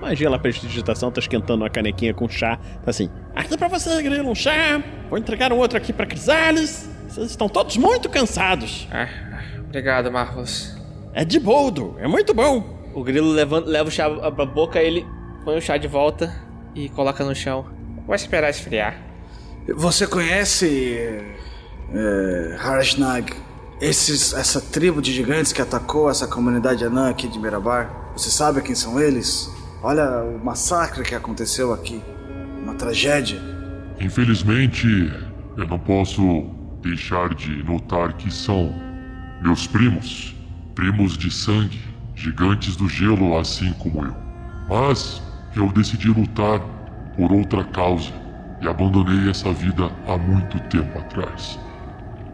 magia lá pra digitação, tá esquentando uma canequinha com chá. Tá assim, Aqui pra você, Grilo, um chá. Vou entregar um outro aqui pra Crisales. Vocês estão todos muito cansados. Ah, obrigado, Marcos. É de boldo, é muito bom. O grilo levanta, leva o chá pra boca, ele põe o chá de volta e coloca no chão. Vai esperar esfriar. Você conhece. É, Harshnag? Esses, essa tribo de gigantes que atacou essa comunidade anã aqui de Mirabar? Você sabe quem são eles? Olha o massacre que aconteceu aqui. Uma tragédia. Infelizmente, eu não posso deixar de notar que são meus primos, primos de sangue, gigantes do gelo, assim como eu. Mas eu decidi lutar por outra causa e abandonei essa vida há muito tempo atrás.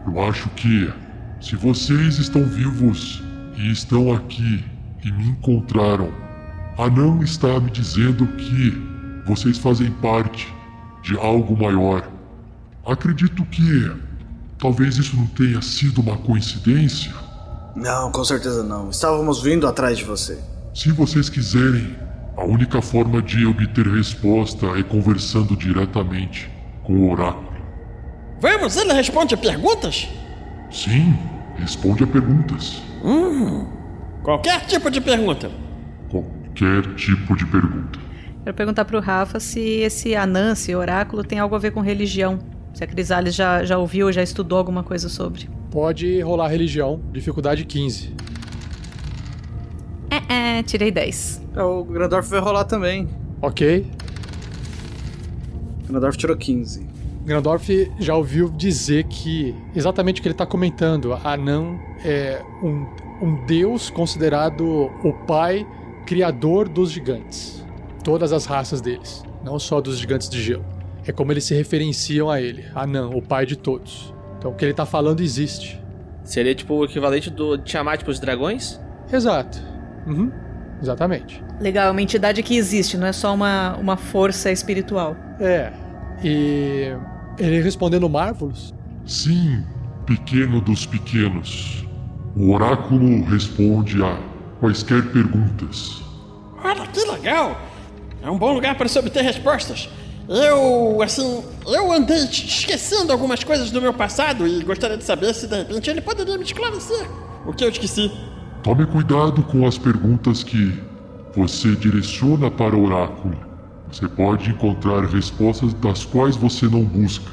Eu acho que, se vocês estão vivos e estão aqui e me encontraram, Anão está me dizendo que vocês fazem parte de algo maior. Acredito que talvez isso não tenha sido uma coincidência. Não, com certeza não. Estávamos vindo atrás de você. Se vocês quiserem, a única forma de obter resposta é conversando diretamente com o oráculo. Vamos, ele responde a perguntas? Sim, responde a perguntas. Hum, qualquer tipo de pergunta. Qualquer tipo de pergunta. Quero perguntar pro Rafa se esse Anã, esse oráculo, tem algo a ver com religião. Se a Crisales já, já ouviu, já estudou alguma coisa sobre. Pode rolar religião, dificuldade 15. É, é, tirei 10. O Grandorf vai rolar também. Ok. Grandorf tirou 15. Grandorf já ouviu dizer que exatamente o que ele está comentando. Anã é um, um deus considerado o pai criador dos gigantes. Todas as raças deles, não só dos gigantes de gelo. É como eles se referenciam a ele, Anan, o pai de todos. Então o que ele tá falando existe. Seria tipo o equivalente do Tiamat pros dragões? Exato. Uhum. Exatamente. Legal, é uma entidade que existe, não é só uma, uma força espiritual. É. E ele respondendo Marvelous? Sim, pequeno dos pequenos. O oráculo responde a quaisquer perguntas. Olha que legal! É um bom lugar para se obter respostas. Eu, assim, eu andei esquecendo algumas coisas do meu passado e gostaria de saber se de repente ele poderia me esclarecer o que eu esqueci. Tome cuidado com as perguntas que você direciona para o oráculo. Você pode encontrar respostas das quais você não busca.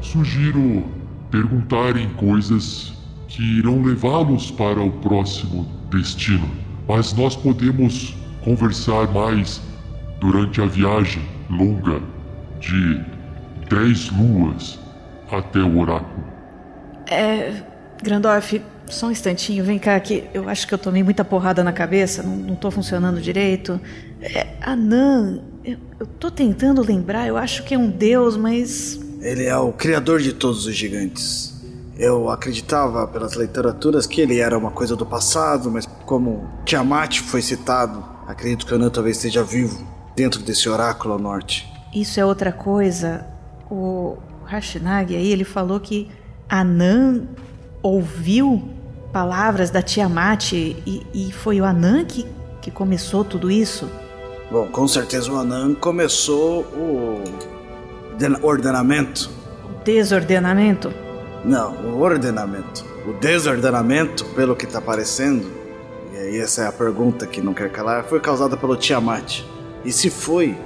Sugiro perguntarem coisas que irão levá-los para o próximo destino, mas nós podemos conversar mais durante a viagem longa de 10 luas até o oráculo. É. Grandorf, só um instantinho, vem cá que eu acho que eu tomei muita porrada na cabeça, não, não tô funcionando direito. É, Anan, eu, eu tô tentando lembrar, eu acho que é um deus, mas. Ele é o criador de todos os gigantes. Eu acreditava pelas literaturas que ele era uma coisa do passado, mas como Tiamat foi citado, acredito que Anan talvez esteja vivo dentro desse oráculo ao norte. Isso é outra coisa. O Hashinag aí, ele falou que Anan ouviu palavras da Tiamat e, e foi o Anan que, que começou tudo isso? Bom, com certeza o Anan começou o den- ordenamento. Desordenamento? Não, o ordenamento. O desordenamento, pelo que tá parecendo, e aí essa é a pergunta que não quer calar, foi causada pelo Tiamat. E se foi,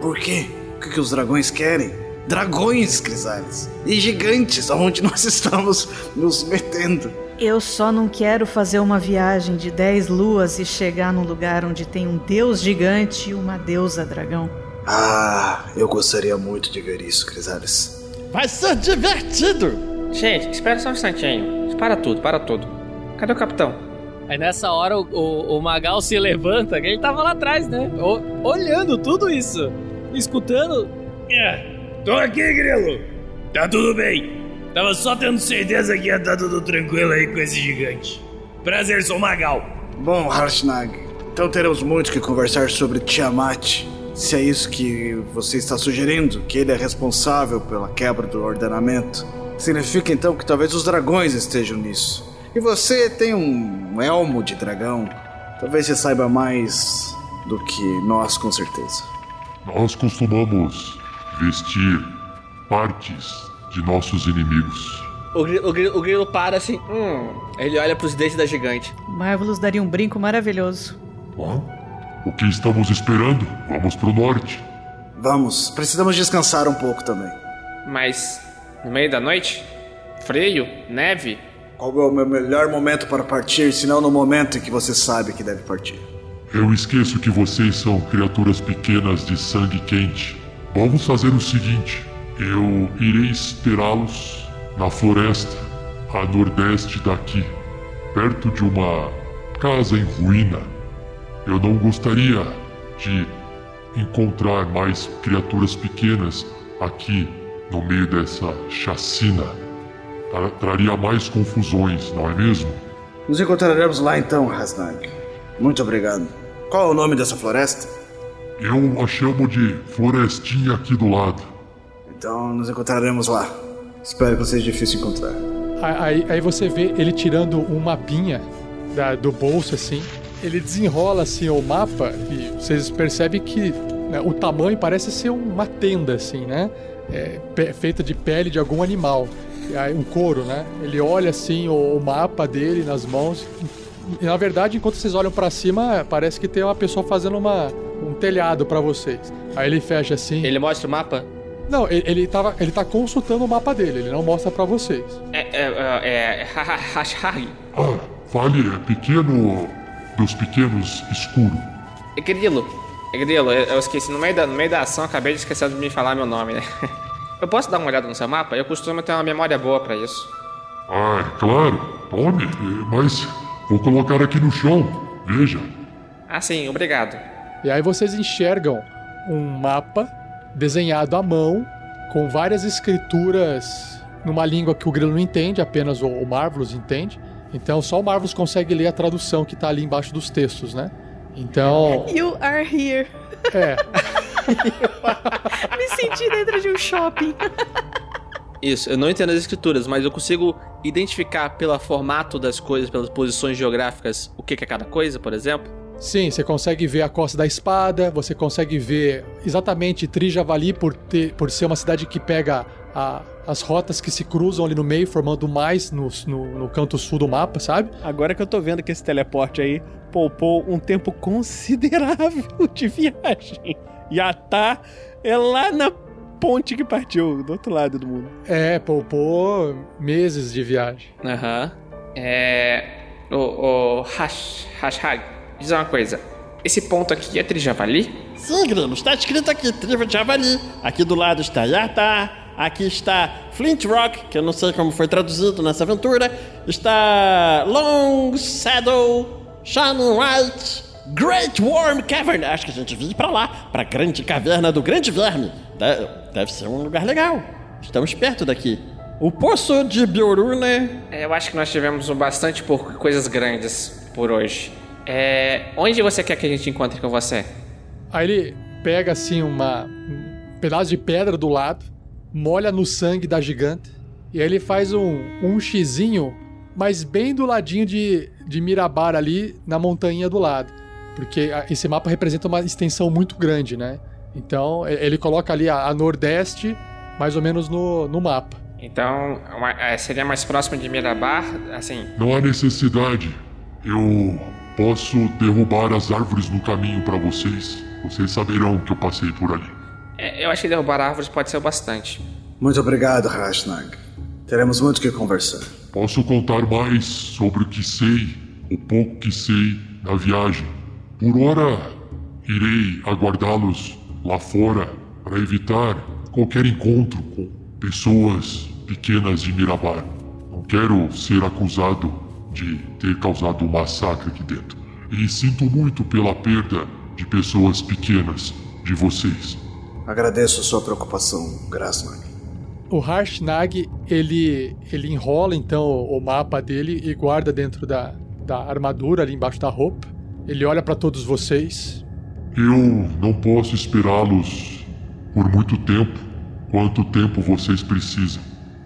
por quê? O que, que os dragões querem? Dragões, Crisales! E gigantes, aonde nós (laughs) estamos nos metendo. Eu só não quero fazer uma viagem de 10 luas e chegar num lugar onde tem um deus gigante e uma deusa dragão. Ah, eu gostaria muito de ver isso, Crisales. Vai ser divertido! Gente, espera só um instantinho. Para tudo, para tudo. Cadê o capitão? Aí nessa hora o, o, o Magal se levanta, que ele tava lá atrás, né? O- olhando tudo isso. Escutando. É, tô aqui, Grilo. Tá tudo bem. Tava só tendo certeza que ia estar tudo tranquilo aí com esse gigante. Prazer, sou Magal. Bom, Harshnag, então teremos muito que conversar sobre Tiamat. Se é isso que você está sugerindo, que ele é responsável pela quebra do ordenamento, significa então que talvez os dragões estejam nisso. E você tem um elmo de dragão. Talvez você saiba mais do que nós, com certeza. Nós costumamos vestir partes de nossos inimigos. O grilo, o o grilo para assim. Hum. Ele olha pros dentes da gigante. Marvelous daria um brinco maravilhoso. Hã? O que estamos esperando? Vamos pro norte. Vamos, precisamos descansar um pouco também. Mas no meio da noite? Frio? Neve? Qual é o meu melhor momento para partir, se não no momento em que você sabe que deve partir? Eu esqueço que vocês são criaturas pequenas de sangue quente. Vamos fazer o seguinte: eu irei esperá-los na floresta, a nordeste daqui, perto de uma casa em ruína. Eu não gostaria de encontrar mais criaturas pequenas aqui no meio dessa chacina. Tra- traria mais confusões, não é mesmo? Nos encontraremos lá então, Hasnag. Muito obrigado. Qual é o nome dessa floresta? Eu a chamo de florestinha aqui do lado. Então nos encontraremos lá. Espero que não seja difícil encontrar. Aí, aí você vê ele tirando um mapinha da- do bolso assim. Ele desenrola assim o mapa e vocês percebem que né, o tamanho parece ser uma tenda assim, né? É, feita de pele de algum animal. Aí, um couro, né? Ele olha assim o, o mapa dele nas mãos. Na verdade, enquanto vocês olham pra cima, parece que tem uma pessoa fazendo uma, um telhado pra vocês. Aí ele fecha assim. Ele mostra o mapa? Não, ele, ele, tava, ele tá consultando o mapa dele, ele não mostra pra vocês. É. É. É. é (laughs) Hashari. Ah, vale, é pequeno dos pequenos escuro. É Grilo. É Grilo, eu, eu esqueci. No meio, da, no meio da ação, acabei de esquecer de me falar meu nome, né? (laughs) Eu posso dar uma olhada no seu mapa? Eu costumo ter uma memória boa pra isso. Ah, é claro, tome, eh, mas vou colocar aqui no chão. Veja. Ah, sim, obrigado. E aí vocês enxergam um mapa desenhado à mão com várias escrituras numa língua que o Grilo não entende, apenas o, Marvelous entende. Então só o Marvelous consegue ler a tradução que tá ali embaixo dos textos, né? Então, You are here. é, (laughs) Me senti dentro de um shopping. (laughs) Isso, eu não entendo as escrituras, mas eu consigo identificar pelo formato das coisas, pelas posições geográficas, o que é cada coisa, por exemplo. sim, você consegue ver a costa da espada, você consegue ver exatamente Trijavali por, ter, por ser uma cidade que pega a- as rotas que se cruzam ali no meio, formando mais no, no, no canto sul do mapa, sabe? Agora que eu tô vendo que esse teleporte aí poupou um tempo considerável (laughs) de viagem. Yatá é lá na ponte que partiu, do outro lado do mundo. É, poupou meses de viagem. Aham. É. O. o hash, hashtag, diz uma coisa. Esse ponto aqui é Trijavali? Sim, Grilo, está escrito aqui, Tribo de Javali. Aqui do lado está Yata, aqui está Flint Rock, que eu não sei como foi traduzido nessa aventura. Está Long Saddle, Shining White, Great Worm Cavern. Acho que a gente veio pra lá, pra grande caverna do Grande Verme. Deve ser um lugar legal. Estamos perto daqui. O Poço de Biorune. É, eu acho que nós tivemos um bastante por coisas grandes por hoje. É. Onde você quer que a gente encontre com você? Aí ele pega assim uma, um pedaço de pedra do lado, molha no sangue da gigante, e aí ele faz um, um xizinho, mas bem do ladinho de, de Mirabar ali, na montanha do lado. Porque esse mapa representa uma extensão muito grande, né? Então ele coloca ali a, a nordeste, mais ou menos no, no mapa. Então, uma- é, seria mais próximo de Mirabar, assim. Não há necessidade. Eu posso derrubar as árvores no caminho para vocês. Vocês saberão que eu passei por ali. é, eu acho que derrubar árvores pode ser o bastante. Muito obrigado, Rashnag. Teremos muito o que conversar. Posso contar mais sobre o que sei, o pouco que sei da viagem. Por hora, irei aguardá-los lá fora para evitar qualquer encontro com pessoas pequenas de Mirabar. Não quero ser acusado de ter causado um massacre aqui dentro. E sinto muito pela perda de pessoas pequenas de vocês. Agradeço a sua preocupação, Grasnag. O Harshnag, ele, ele enrola então o, o mapa dele e guarda dentro da, da armadura ali embaixo da roupa. Ele olha para todos vocês. Eu não posso esperá-los por muito tempo. Quanto tempo vocês precisam?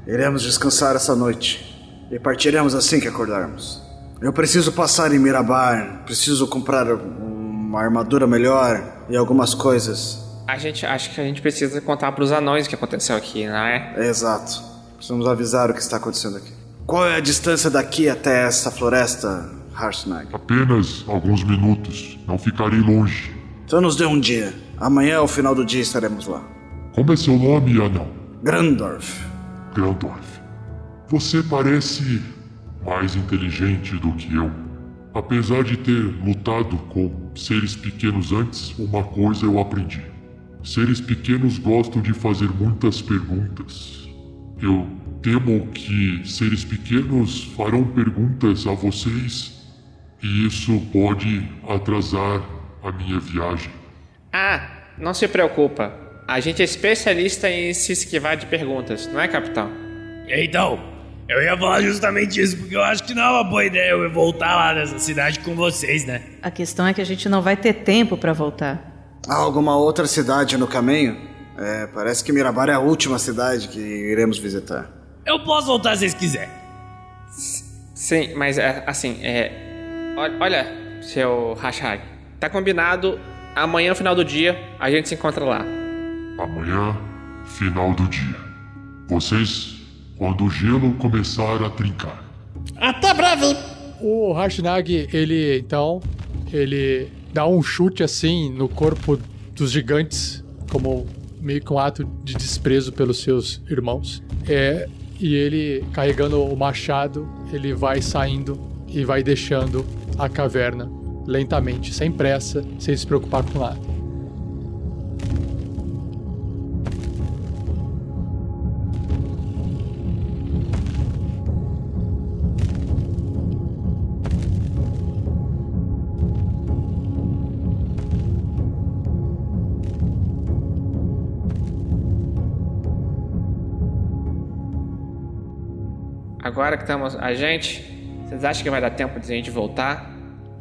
Iremos descansar essa noite e partiremos assim que acordarmos. Eu preciso passar em Mirabar, preciso comprar uma armadura melhor e algumas coisas. A gente acho que a gente precisa contar pros anões o que aconteceu aqui, não é? Exato. Precisamos avisar o que está acontecendo aqui. Qual é a distância daqui até essa floresta, Harsnag? Apenas alguns minutos. Não ficarei longe. Então nos dê um dia. Amanhã, ao final do dia, estaremos lá. Como é seu nome, anão? Grandorf. Grandorf. Você parece mais inteligente do que eu. Apesar de ter lutado com seres pequenos antes, uma coisa eu aprendi. Seres pequenos gostam de fazer muitas perguntas. Eu temo que seres pequenos farão perguntas a vocês e isso pode atrasar a minha viagem. Ah, não se preocupa. A gente é especialista em se esquivar de perguntas, não é, capitão? Então, eu ia falar justamente isso, porque eu acho que não é uma boa ideia eu voltar lá nessa cidade com vocês, né? A questão é que a gente não vai ter tempo pra voltar. Há alguma outra cidade no caminho? É, parece que Mirabar é a última cidade que iremos visitar. Eu posso voltar se vocês quiserem. Sim, mas é, assim, é. ol- Olha, seu Hashag. Tá combinado. Amanhã, final do dia, a gente se encontra lá. Amanhã, final do dia. Vocês, quando o gelo começar a trincar. Até breve! O Harshnag, ele então, ele dá um chute assim no corpo dos gigantes, como meio que um ato de desprezo pelos seus irmãos. É, e ele, carregando o machado, ele vai saindo e vai deixando a caverna lentamente, sem pressa, sem se preocupar com nada. Agora que estamos. A gente. Vocês acham que vai dar tempo de a gente voltar?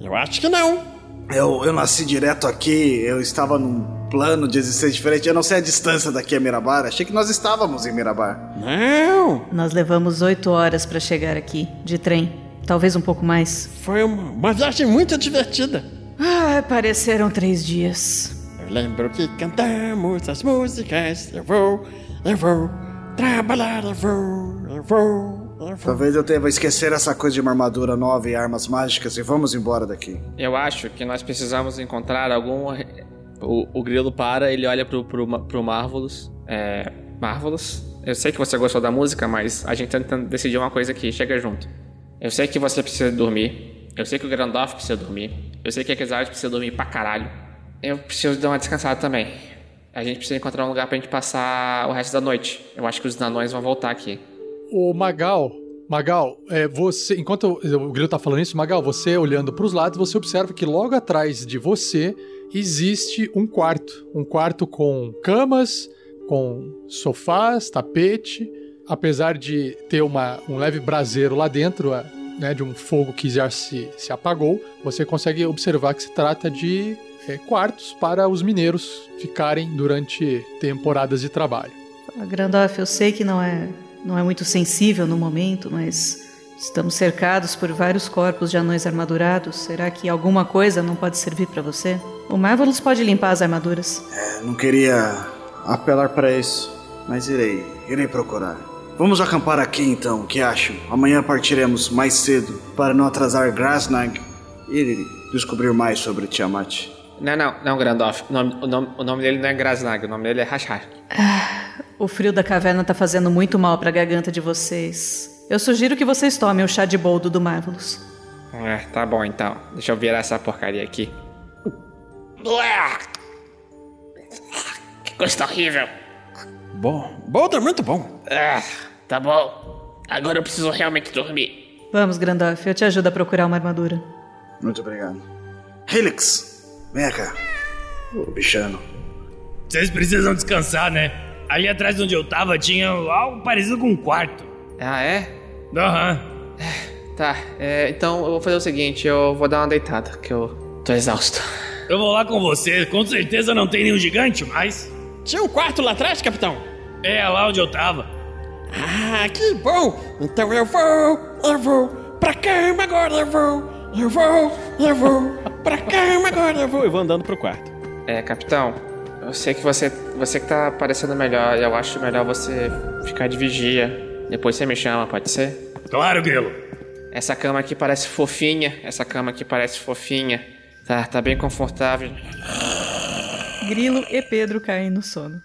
Eu acho que não. Eu, eu nasci direto aqui, eu estava num plano de existência diferente. Eu não sei a distância daqui a Mirabar. Achei que nós estávamos em Mirabar. Não! Nós levamos oito horas para chegar aqui, de trem. Talvez um pouco mais. Foi uma, uma viagem muito divertida. Ah, pareceram três dias. Eu lembro que cantamos as músicas. Eu vou, eu vou trabalhar, eu vou, eu vou. Eu. Talvez eu deva esquecer essa coisa de uma armadura nova e armas mágicas e vamos embora daqui. Eu acho que nós precisamos encontrar algum. O, o grilo para, ele olha pro, pro, pro Marvelous. É. Marvelous? Eu sei que você gostou da música, mas a gente tá tentando decidir uma coisa aqui. Chega junto. Eu sei que você precisa dormir. Eu sei que o Grandoff precisa dormir. Eu sei que a Kezard precisa dormir pra caralho. Eu preciso dar uma descansada também. A gente precisa encontrar um lugar pra gente passar o resto da noite. Eu acho que os nanões vão voltar aqui. O Magal, Magal, é, você, enquanto o Grilo tá falando isso, Magal, você olhando pros lados, você observa que logo atrás de você existe um quarto. Um quarto com camas, com sofás, tapete. Apesar de ter uma, um leve braseiro lá dentro, né, de um fogo que já se, se apagou, você consegue observar que se trata de é, quartos para os mineiros ficarem durante temporadas de trabalho. Ah, Grandoff, eu sei que não é, não é muito sensível no momento, mas estamos cercados por vários corpos de anões armadurados. Será que alguma coisa não pode servir para você? O Marvelous pode limpar as armaduras. É, não queria apelar para isso, mas irei, irei procurar. Vamos acampar aqui então, o que acham? Amanhã partiremos mais cedo para não atrasar Grasnag e descobrir mais sobre Tiamat. Não, não, não, Grandoff. O nome, o nome, o nome dele não é Grasnag, o nome dele é Hashar. O frio da caverna tá fazendo muito mal pra garganta de vocês. Eu sugiro que vocês tomem o chá de boldo do Marvelous. É, tá bom então. Deixa eu virar essa porcaria aqui. Que coisa horrível. Bom, Boulder é muito bom. Ah, tá bom. Agora eu preciso realmente dormir. Vamos, Grandoff, eu te ajudo a procurar uma armadura. Muito obrigado. Helix, vem cá. Ô, bichano. Vocês precisam descansar, né? Ali atrás de onde eu tava tinha algo parecido com um quarto. Ah, é? Aham. Tá, é, então eu vou fazer o seguinte, eu vou dar uma deitada, que eu tô exausto. Eu vou lá com você. Com certeza não tem nenhum gigante mais. Tinha um quarto lá atrás, capitão? É lá onde eu tava. Ah, que bom! Então eu vou, eu vou pra cama agora, eu vou, eu vou, eu vou pra cama agora, eu vou. Eu vou andando pro quarto. É, capitão, eu sei que você, você que tá parecendo melhor, eu acho melhor você ficar de vigia. Depois você me chama, pode ser? Claro, Grilo. Essa cama aqui parece fofinha, essa cama aqui parece fofinha. Tá, tá bem confortável. Grilo e Pedro caem no sono.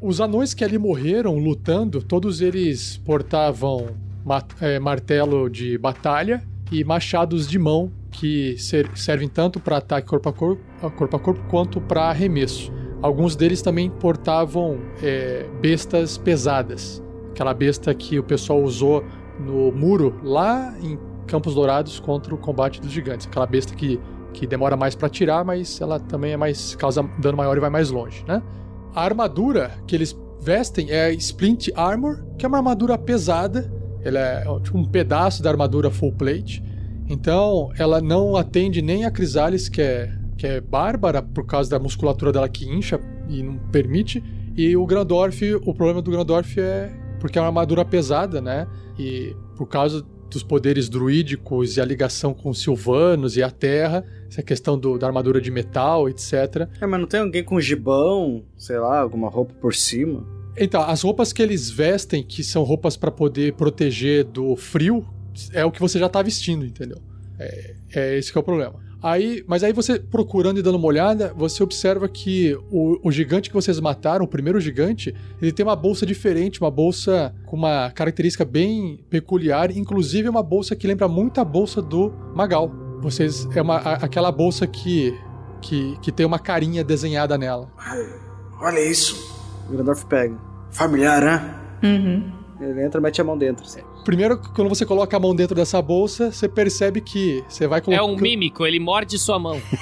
Os anões que ali morreram lutando, todos eles portavam é, martelo de batalha e machados de mão que ser- servem tanto para ataque corpo a corpo, corpo a corpo quanto para arremesso. Alguns deles também portavam é, bestas pesadas, aquela besta que o pessoal usou no muro lá em Campos Dourados contra o combate dos gigantes, aquela besta que, que demora mais para atirar, mas ela também é mais causa dano maior e vai mais longe, né? A armadura que eles vestem é a Splint Armor, que é uma armadura pesada. Ela é tipo um pedaço da armadura full plate. Então, ela não atende nem a Crisalis, que é, que é bárbara, por causa da musculatura dela que incha e não permite. E o Grandorf, o problema do Grandorf é porque é uma armadura pesada, né? E por causa dos poderes druídicos e a ligação com os silvanos e a terra, essa questão do- da armadura de metal, etc. É, mas não tem alguém com gibão, sei lá, alguma roupa por cima? Então, as roupas que eles vestem, que são roupas pra poder proteger do frio, é o que você já tá vestindo, entendeu? É, é esse que é o problema. Aí, mas aí você procurando e dando uma olhada, você observa que o, o gigante que vocês mataram, o primeiro gigante, ele tem uma bolsa diferente, uma bolsa com uma característica bem peculiar, inclusive uma bolsa que lembra muito a bolsa do Magal. Vocês é uma aquela bolsa que que, que tem uma carinha desenhada nela. Olha isso. O Grandorf pega. Familiar, né? Uhum. Ele entra e mete a mão dentro. Assim. Primeiro, quando você coloca a mão dentro dessa bolsa, você percebe que você vai É colocando. um mímico, ele morde sua mão. (laughs)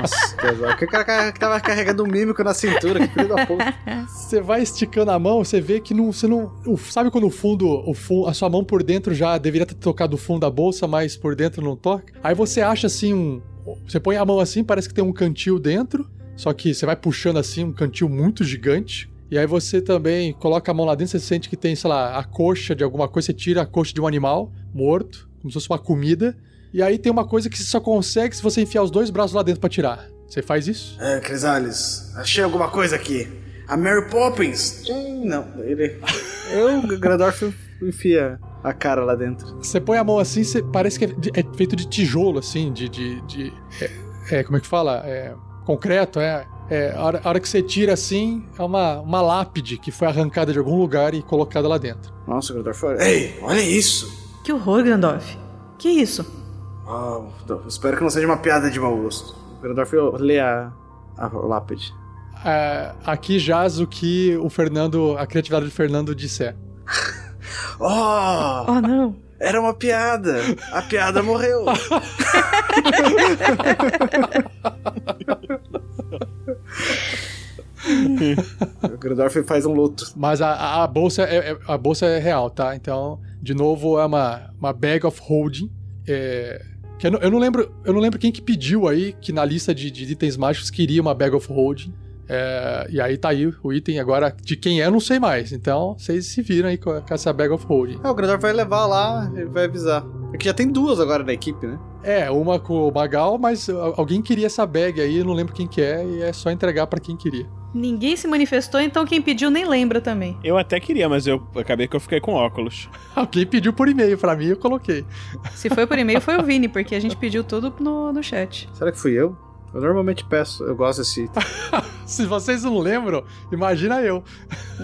Nossa, que cara que tava carregando um mímico na cintura, que filho da puta. Você vai esticando a mão, você vê que não, você não, sabe quando o fundo, o fundo, a sua mão por dentro já deveria ter tocado o fundo da bolsa, mas por dentro não toca. Aí você acha assim um, você põe a mão assim, parece que tem um cantil dentro, só que você vai puxando assim um cantil muito gigante. E aí você também coloca a mão lá dentro, você sente que tem, sei lá, a coxa de alguma coisa, você tira a coxa de um animal morto, como se fosse uma comida. E aí tem uma coisa que você só consegue se você enfiar os dois braços lá dentro pra tirar. Você faz isso? É, Crisales, achei alguma coisa aqui. A Mary Poppins. Hum, não, ele. (laughs) Eu, o Grandorf enfia a cara lá dentro. Você põe a mão assim, você- parece que é, é feito de tijolo, assim, de. de, de- é, é, como é que fala? É, concreto, é. É a, hora, a hora que você tira assim, é uma, uma lápide que foi arrancada de algum lugar e colocada lá dentro. Nossa, o Grandorf. Ei, olha isso! Que horror, Grandorf. Que isso? Oh, não, espero que não seja uma piada de mau gosto. O Grandorf lê a, a lápide. É, aqui jaz o que o Fernando, a criatividade do Fernando disser. (laughs) Oh! Oh, não. Era uma piada! A piada morreu! (laughs) (laughs) o Grandorf faz um luto. Mas a, a- bolsa é, é- a bolsa é real, tá? Então, de novo, é uma, uma bag of holding. É, que eu, não, eu não lembro, eu não lembro quem que pediu aí que na lista de, de itens mágicos queria uma bag of holding. É, e aí tá aí o item agora de quem é, eu não sei mais. Então, vocês se viram aí com, essa bag of holding. Ah, o Grandorf vai levar lá, ele vai avisar. É que já tem duas agora na equipe, né? É, uma com o Magal, mas al- alguém queria essa bag aí, eu não lembro quem que é, e é só entregar pra quem queria. Ninguém se manifestou, então quem pediu nem lembra também. Eu até queria, mas eu acabei que eu fiquei com óculos. (laughs) Alguém pediu por e-mail pra mim, eu coloquei. Se foi por e-mail, foi o Vini, porque a gente pediu tudo no, no chat. Será que fui eu? Eu normalmente peço, eu gosto desse item. (laughs) Se vocês não lembram, imagina eu.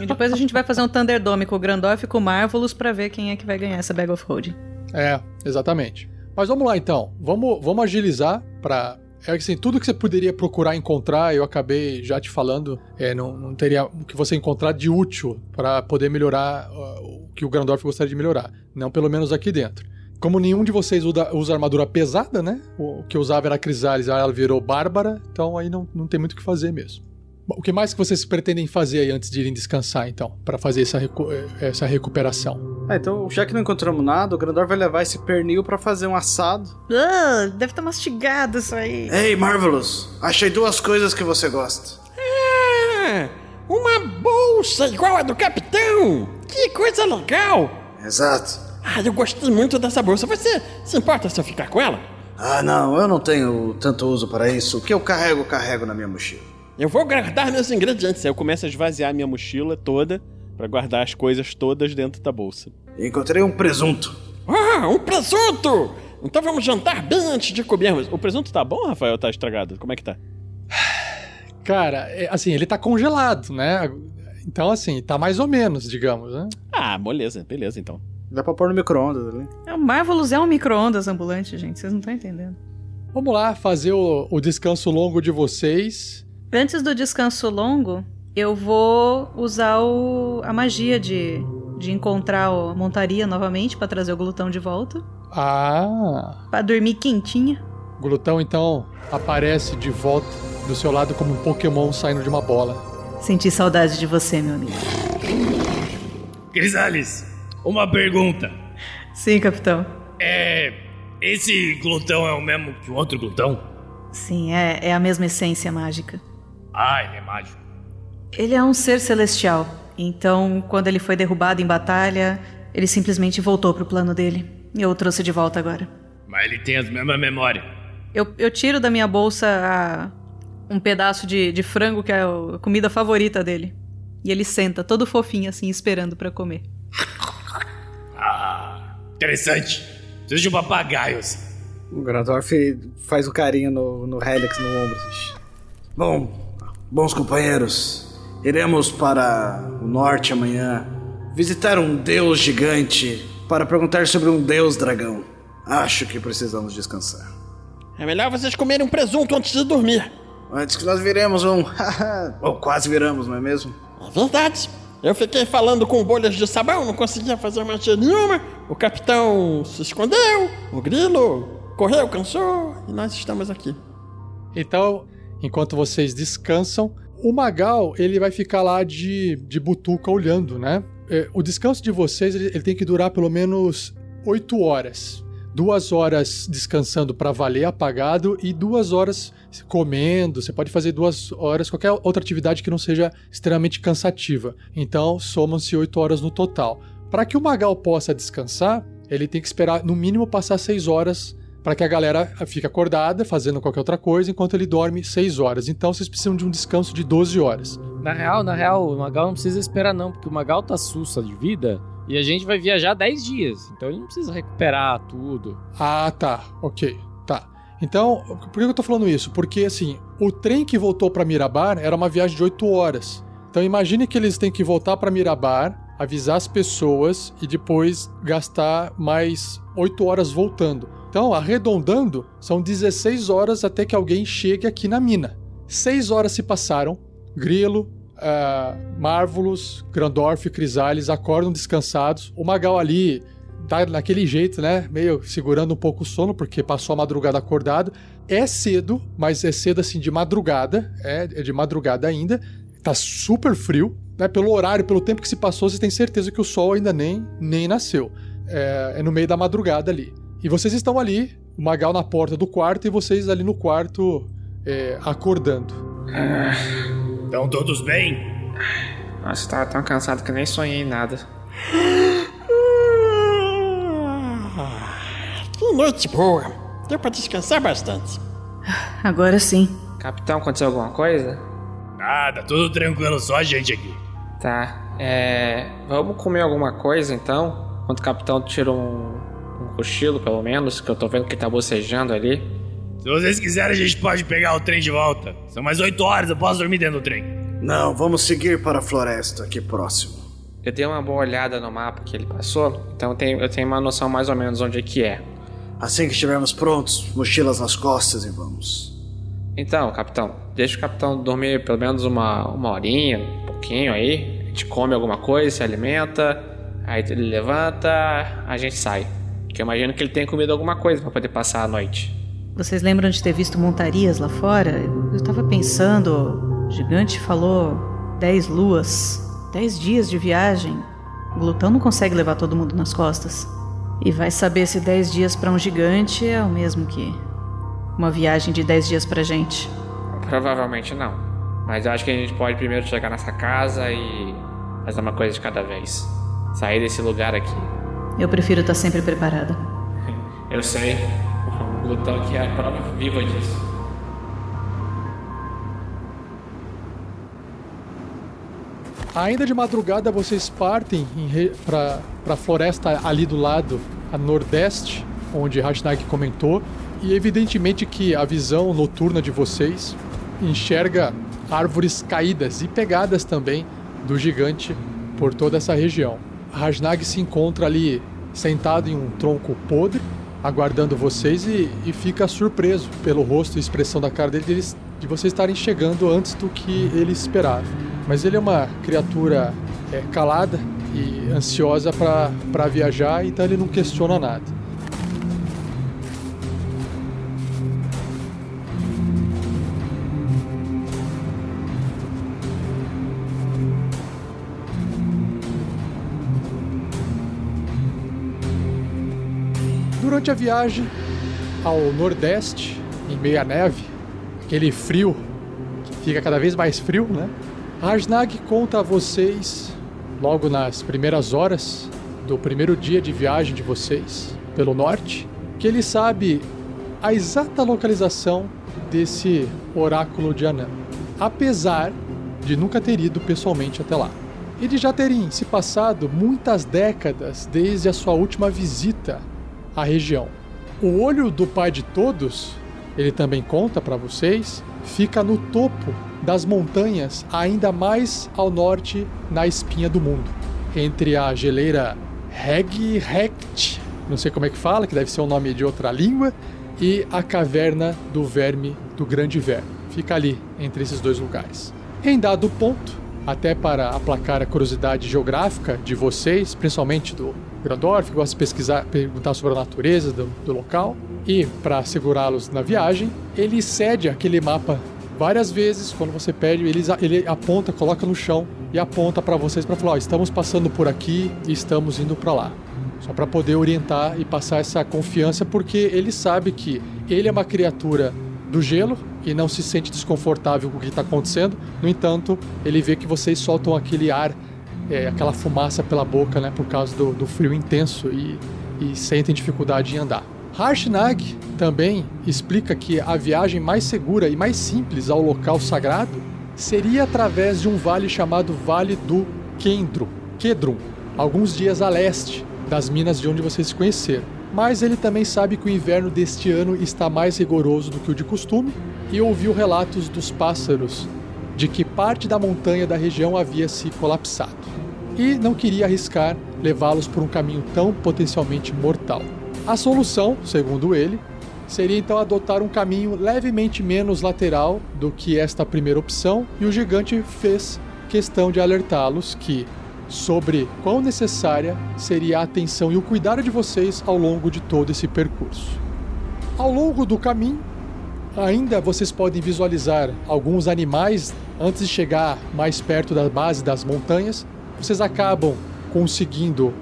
E depois a gente vai fazer um Thunderdome com o Grandorf e com o Marvelous pra ver quem é que vai ganhar essa Bag of Holding. É, exatamente. Mas vamos lá então. Vamos, vamos agilizar pra. É que assim, tudo que você poderia procurar encontrar, eu acabei já te falando, é, não, não teria o que você encontrar de útil pra poder melhorar uh, o que o Grandorf gostaria de melhorar. Não pelo menos aqui dentro. Como nenhum de vocês usa, armadura pesada, né? O que eu usava era a Crisalis, aí ela virou Bárbara, então aí não, não tem muito o que fazer mesmo. Bom, O que mais que vocês pretendem fazer aí antes de irem descansar, então? Pra fazer essa, recu- eh, essa recuperação? Ah, então, já que não encontramos nada, o Grandorf vai levar esse pernil pra fazer um assado. Ah, deve estar mastigado isso aí. Ei, Marvelous, achei duas coisas que você gosta. Ah, uma bolsa igual a do capitão! Que coisa legal! Exato. Ah, eu gostei muito dessa bolsa. Você se importa se eu ficar com ela? Ah, não, eu não tenho tanto uso para isso. O que eu carrego, eu carrego na minha mochila. Eu vou guardar meus ingredientes. Aí eu começo a esvaziar minha mochila toda pra guardar as coisas todas dentro da bolsa. Encontrei um presunto. Ah, um presunto! Então vamos jantar bem antes de comermos. O presunto tá bom, Rafael? Tá estragado? Como é que tá? (sighs) Cara, é, assim, ele tá congelado, né? Então, assim, tá mais ou menos, digamos, né? Ah, beleza, beleza então. Dá pra pôr no micro-ondas ali. É, o Marvelous é um micro-ondas ambulante, gente. Vocês não estão entendendo. Vamos lá fazer o, o descanso longo de vocês. Antes do descanso longo, eu vou usar o- a magia de, de encontrar a montaria novamente pra trazer o glutão de volta. Ah, Pra dormir quentinha. o glutão então aparece de volta do seu lado como um Pokémon saindo de uma bola. Senti saudade de você, meu amigo. Crisales, uma pergunta. Sim, capitão. É. Esse glutão é o mesmo que o outro glutão? Sim, é, é a mesma essência mágica. Ah, ele é mágico. Ele é um ser celestial. Então, quando ele foi derrubado em batalha, ele simplesmente voltou pro plano dele. E eu o trouxe de volta agora. Mas ele tem as mesmas memórias. Eu, eu tiro da minha bolsa a- um pedaço de, de frango, que é a comida favorita dele. E ele senta, todo fofinho assim, esperando pra comer. Interessante. Preciso de um papagaio assim. O Grandorf faz um carinho no, no Helix no ombro. assim. Bom, bons companheiros, iremos para o norte amanhã visitar um deus gigante para perguntar sobre um deus dragão. Acho que precisamos descansar. É melhor vocês comerem um presunto antes de dormir. Antes que nós viremos um. (laughs) Ou quase viramos, não é mesmo? É verdade. Eu fiquei falando com bolhas de sabão, não conseguia fazer magia nenhuma. O capitão se escondeu, o grilo correu, cansou e nós estamos aqui. Então, enquanto vocês descansam, o Magal ele vai ficar lá de, de butuca olhando, né? É, o descanso de vocês ele, ele tem que durar pelo menos 8 horas. Duas horas descansando para valer apagado e duas horas comendo. Você pode fazer duas horas qualquer outra atividade que não seja extremamente cansativa. Então, somam-se oito horas no total. Para que o Magal possa descansar, ele tem que esperar no mínimo passar seis horas para que a galera fique acordada, fazendo qualquer outra coisa, enquanto ele dorme 6 horas. Então vocês precisam de um descanso de 12 horas. Na real, na real, o Magal não precisa esperar não, porque o Magal tá sussa de vida e a gente vai viajar 10 dias. Então ele não precisa recuperar tudo. Ah, tá. Ok. Tá. Então, por que eu tô falando isso? Porque, assim, o trem que voltou para Mirabar era uma viagem de 8 horas. Então imagine que eles têm que voltar para Mirabar, avisar as pessoas e depois gastar mais 8 horas voltando. Então, arredondando, são 16 horas até que alguém chegue aqui na mina. 6 horas se passaram, Grilo, uh, Marvelous, Grandorf e Crisales acordam descansados. O Magal ali tá naquele jeito, né? Meio segurando um pouco o sono, porque passou a madrugada acordado. É cedo, mas é cedo assim de madrugada, é, é de madrugada ainda. Tá super frio, né? Pelo horário, pelo tempo que se passou, você tem certeza que o sol ainda nem, nem nasceu. É, é no meio da madrugada ali. E vocês estão ali, o Magal na porta do quarto e vocês ali no quarto é, acordando. Estão todos bem? Nossa, tava tão cansado que nem sonhei em nada. Que noite boa. Deu pra descansar bastante. Agora sim. Capitão, aconteceu alguma coisa? Nada, tudo tranquilo, só a gente aqui. Tá, é. Vamos comer alguma coisa então? Enquanto o capitão tira um, um cochilo, pelo menos, que eu tô vendo que tá bocejando ali. Se vocês quiserem, a gente pode pegar o trem de volta. São mais 8 horas, eu posso dormir dentro do trem. Não, vamos seguir para a floresta aqui próximo. Eu dei uma boa olhada no mapa que ele passou, então eu tenho, eu tenho uma noção mais ou menos onde é que é. Assim que estivermos prontos, mochilas nas costas e vamos. Então, capitão, deixa o capitão dormir pelo menos uma, uma horinha, um pouquinho aí. A gente come alguma coisa, se alimenta, aí ele levanta, a gente sai. Que eu imagino que ele tenha comido alguma coisa para poder passar a noite. Vocês lembram de ter visto montarias lá fora? Eu tava pensando, o gigante falou 10 luas, 10 dias de viagem. O glutão não consegue levar todo mundo nas costas. E vai saber se 10 dias para um gigante é o mesmo que uma viagem de 10 dias pra gente. Provavelmente não. Mas eu acho que a gente pode primeiro chegar nessa casa e fazer uma coisa de cada vez. Sair desse lugar aqui. Eu prefiro estar sempre preparada. (laughs) Eu sei. O aqui é a prova viva disso. Ainda de madrugada vocês partem para a floresta ali do lado, a nordeste, onde Rajnag comentou, e evidentemente que a visão noturna de vocês enxerga árvores caídas e pegadas também do gigante por toda essa região. Rajnag se encontra ali sentado em um tronco podre, aguardando vocês e, e fica surpreso pelo rosto e expressão da cara dele de, de vocês estarem chegando antes do que ele esperava. Mas ele é uma criatura é, calada e ansiosa para viajar, então ele não questiona nada. Durante a viagem ao nordeste, em meio à neve, aquele frio que fica cada vez mais frio, né? Rajnag conta a vocês, logo nas primeiras horas do primeiro dia de viagem de vocês pelo norte, que ele sabe a exata localização desse oráculo de Anã, apesar de nunca ter ido pessoalmente até lá. E de já terem se passado muitas décadas desde a sua última visita à região. O olho do pai de todos, ele também conta para vocês, fica no topo das montanhas ainda mais ao norte na espinha do mundo, entre a geleira Regrect, não sei como é que fala, que deve ser o um nome de outra língua, e a caverna do verme do grande verme. Fica ali entre esses dois lugares. Em dado ponto, até para aplacar a curiosidade geográfica de vocês, principalmente do Grandorf, que gosta de pesquisar, perguntar sobre a natureza do, do local, e para segurá-los na viagem, ele cede aquele mapa várias vezes. Quando você pede, ele, ele aponta, coloca no chão e aponta para vocês para falar: ó, estamos passando por aqui e estamos indo para lá. Só para poder orientar e passar essa confiança, porque ele sabe que ele é uma criatura do gelo e não se sente desconfortável com o que está acontecendo. No entanto, ele vê que vocês soltam aquele ar, é, aquela fumaça pela boca, né, por causa do, do frio intenso e, e sentem dificuldade em andar. Harshnag também explica que a viagem mais segura e mais simples ao local sagrado seria através de um vale chamado Vale do Kendro, Kedrum, alguns dias a leste das minas de onde vocês se conheceram. Mas ele também sabe que o inverno deste ano está mais rigoroso do que o de costume e ouviu relatos dos pássaros de que parte da montanha da região havia se colapsado. E não queria arriscar levá-los por um caminho tão potencialmente mortal. A solução, segundo ele, seria então adotar um caminho levemente menos lateral do que esta primeira opção, e o gigante fez questão de alertá-los que sobre quão necessária seria a atenção e o cuidado de vocês ao longo de todo esse percurso. Ao longo do caminho, ainda vocês podem visualizar alguns animais antes de chegar mais perto da base das montanhas. Vocês acabam conseguindo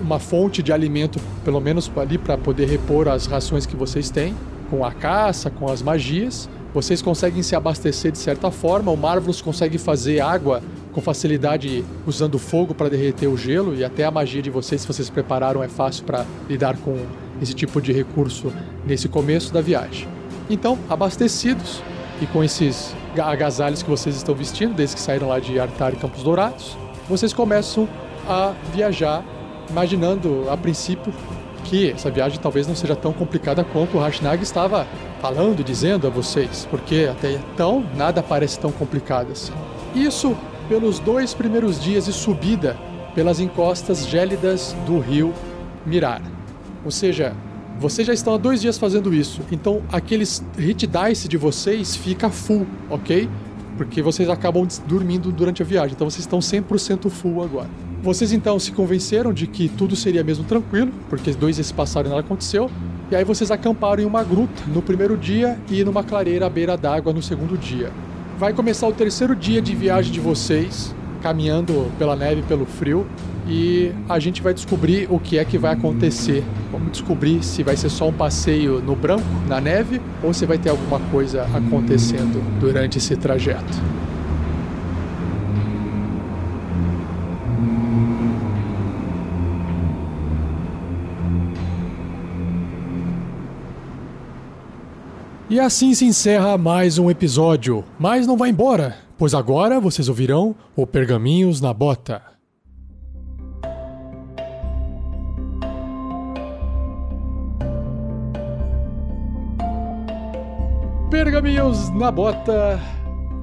uma fonte de alimento, pelo menos ali para poder repor as rações que vocês têm, com a caça, com as magias. Vocês conseguem se abastecer de certa forma. O Marvelous consegue fazer água com facilidade usando fogo para derreter o gelo e até a magia de vocês, se vocês prepararam, é fácil para lidar com esse tipo de recurso nesse começo da viagem. Então, abastecidos e com esses agasalhos que vocês estão vestindo, desde que saíram lá de Artar e Campos Dourados, vocês começam a viajar imaginando a princípio que essa viagem talvez não seja tão complicada quanto o Hashnag estava falando dizendo a vocês, porque até então nada parece tão complicado assim. Isso pelos dois primeiros dias de subida pelas encostas gélidas do rio Mirar. Ou seja, vocês já estão há dois dias fazendo isso, então aqueles hit dice de vocês fica full, ok? Porque vocês acabam dormindo durante a viagem, então vocês estão 100% full agora. Vocês então se convenceram de que tudo seria mesmo tranquilo, porque dois dias passaram e nada aconteceu. E aí vocês acamparam em uma gruta no primeiro dia e numa clareira à beira d'água no segundo dia. Vai começar o terceiro dia de viagem de vocês, caminhando pela neve, pelo frio, e a gente vai descobrir o que é que vai acontecer. Vamos descobrir se vai ser só um passeio no branco, na neve, ou se vai ter alguma coisa acontecendo durante esse trajeto. E assim se encerra mais um episódio. Mas não vai embora, pois agora vocês ouvirão o Pergaminhos na Bota. Pergaminhos na Bota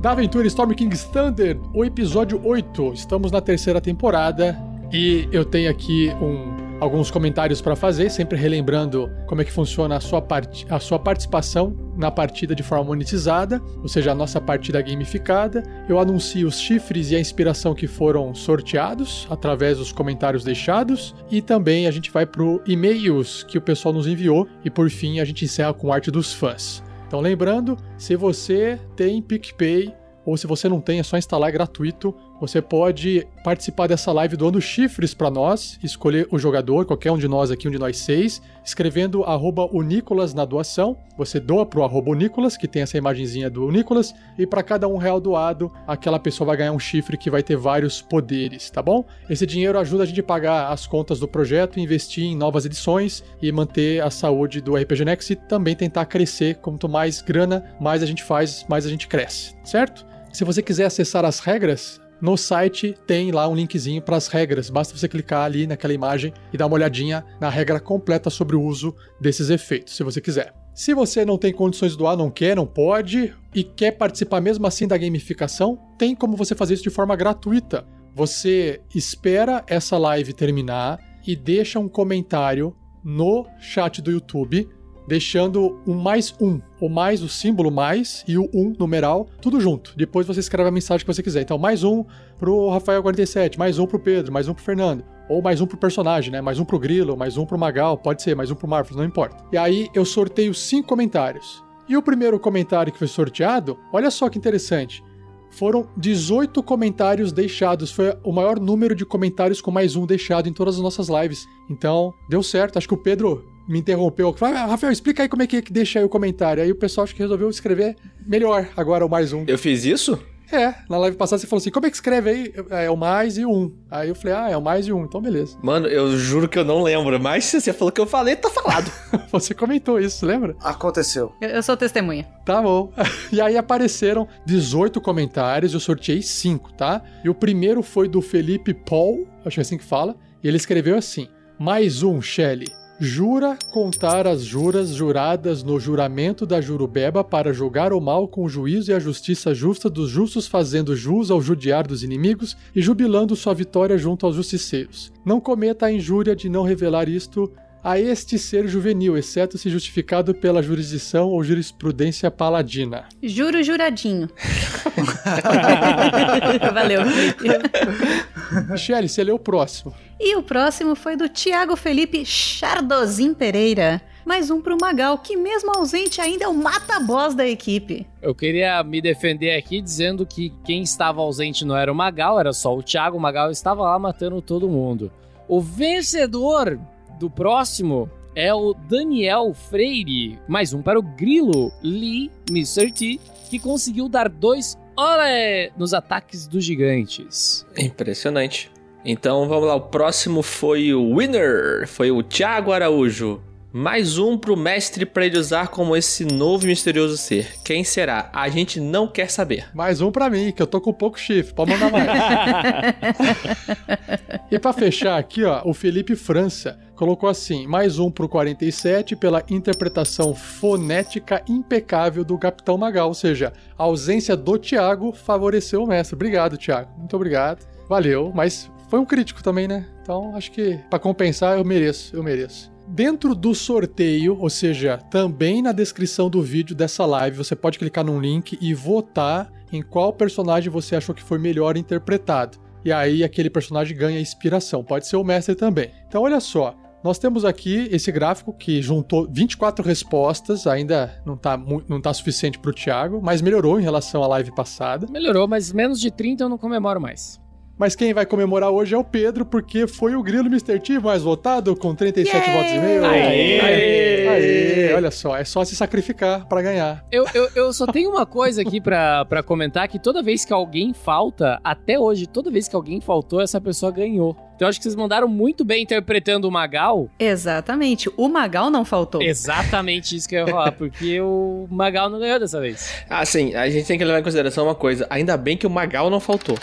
da aventura Storm King's Thunder, o episódio 8. Estamos na terceira temporada e eu tenho aqui um alguns comentários para fazer, sempre relembrando como é que funciona a sua, part... a sua participação na partida de forma monetizada, ou seja, a nossa partida gamificada. Eu anuncio os chifres e a inspiração que foram sorteados através dos comentários deixados e também a gente vai para e-mails que o pessoal nos enviou e por fim a gente encerra com arte dos fãs. Então lembrando, se você tem PicPay ou se você não tem, é só instalar gratuito você pode participar dessa live doando chifres para nós, escolher o jogador, qualquer um de nós aqui, um de nós seis, escrevendo arroba o Nicolas na doação. Você doa pro arroba o Nicolas, que tem essa imagenzinha do Nicolas, e para cada um real doado, aquela pessoa vai ganhar um chifre que vai ter vários poderes, tá bom? Esse dinheiro ajuda a gente a pagar as contas do projeto, investir em novas edições e manter a saúde do RPG Next e também tentar crescer. Quanto mais grana, mais a gente faz, mais a gente cresce, certo? Se você quiser acessar as regras, no site tem lá um linkzinho para as regras. Basta você clicar ali naquela imagem e dar uma olhadinha na regra completa sobre o uso desses efeitos, se você quiser. Se você não tem condições de doar, não quer, não pode e quer participar mesmo assim da gamificação, tem como você fazer isso de forma gratuita. Você espera essa live terminar e deixa um comentário no chat do YouTube deixando um mais um. O mais, o símbolo mais e o um numeral, tudo junto. Depois você escreve a mensagem que você quiser. Então, mais um pro Rafael47, mais um pro Pedro, mais um pro Fernando. Ou mais um pro personagem, né? Mais um pro Grilo, mais um pro Magal, pode ser, mais um pro Marvel, não importa. E aí eu sorteio cinco comentários. E o primeiro comentário que foi sorteado, olha só que interessante. Foram 18 comentários deixados. Foi o maior número de comentários com mais um deixado em todas as nossas lives. Então, deu certo. Acho que o Pedro me interrompeu. Falei, ah, Rafael, explica aí como é que, é que deixa aí o comentário. Aí o pessoal acho que resolveu escrever melhor agora o mais um. Eu fiz isso? É, na live passada você falou assim: como é que escreve aí? É o mais e um. Aí eu falei: ah, é o mais e um, então beleza. Mano, eu juro que eu não lembro, mas se você falou que eu falei, tá falado. (laughs) você comentou isso, lembra? Aconteceu. Eu, eu sou testemunha. Tá bom. (laughs) E aí apareceram 18 comentários, eu sorteei 5, tá? E o primeiro foi do Felipe Paul, acho que é assim que fala, e ele escreveu assim: mais um, Shelly. Jura contar as juras juradas no juramento da jurubeba para julgar o mal com o juízo e a justiça justa dos justos, fazendo jus ao judiar dos inimigos e jubilando sua vitória junto aos justiceiros. Não cometa a injúria de não revelar isto a este ser juvenil, exceto se justificado pela jurisdição ou jurisprudência paladina. Juro juradinho. (laughs) Valeu, Felipe. Shelly, você lê o próximo. E o próximo foi do Tiago Felipe Chardozin Pereira. Mais um pro Magal, que mesmo ausente ainda é o mata-boss da equipe. Eu queria me defender aqui dizendo que quem estava ausente não era o Magal, era só o Thiago. O Magal estava lá matando todo mundo. O vencedor do próximo é o Daniel Freire. Mais um para o Grilo Lee Mr. T, que conseguiu dar dois olé nos ataques dos gigantes. Impressionante. Então vamos lá, o próximo foi o winner, foi o Thiago Araújo. Mais um pro mestre para ele usar como esse novo e misterioso ser. Quem será? A gente não quer saber. Mais um pra mim, que eu tô com pouco chifre. Pode mandar mais. (laughs) e pra fechar aqui, ó, o Felipe França colocou assim: mais um pro 47 pela interpretação fonética impecável do Capitão Magal. Ou seja, a ausência do Thiago favoreceu o mestre. Obrigado, Thiago. Muito obrigado. Valeu, mas foi um crítico também, né? Então acho que para compensar eu mereço, eu mereço. Dentro do sorteio, ou seja, também na descrição do vídeo dessa live, você pode clicar num link e votar em qual personagem você achou que foi melhor interpretado. E aí aquele personagem ganha inspiração. Pode ser o mestre também. Então olha só, nós temos aqui esse gráfico que juntou 24 respostas, ainda não tá, não tá suficiente para o Thiago, mas melhorou em relação à live passada. Melhorou, mas menos de 30 eu não comemoro mais. Mas quem vai comemorar hoje é o Pedro, porque foi o Grilo Mr. T mais votado, com 37 yeah! votos e meio. Aê! Aê! Aê! Olha só, é só se sacrificar para ganhar. Eu, eu, eu, só tenho uma coisa aqui para comentar, que toda vez que alguém falta, até hoje, toda vez que alguém faltou, essa pessoa ganhou. Então eu acho que vocês mandaram muito bem interpretando o Magal. Exatamente. O Magal não faltou. Exatamente isso que eu ia falar, porque o Magal não ganhou dessa vez. Ah, sim. A gente tem que levar em consideração uma coisa. Ainda bem que o Magal não faltou.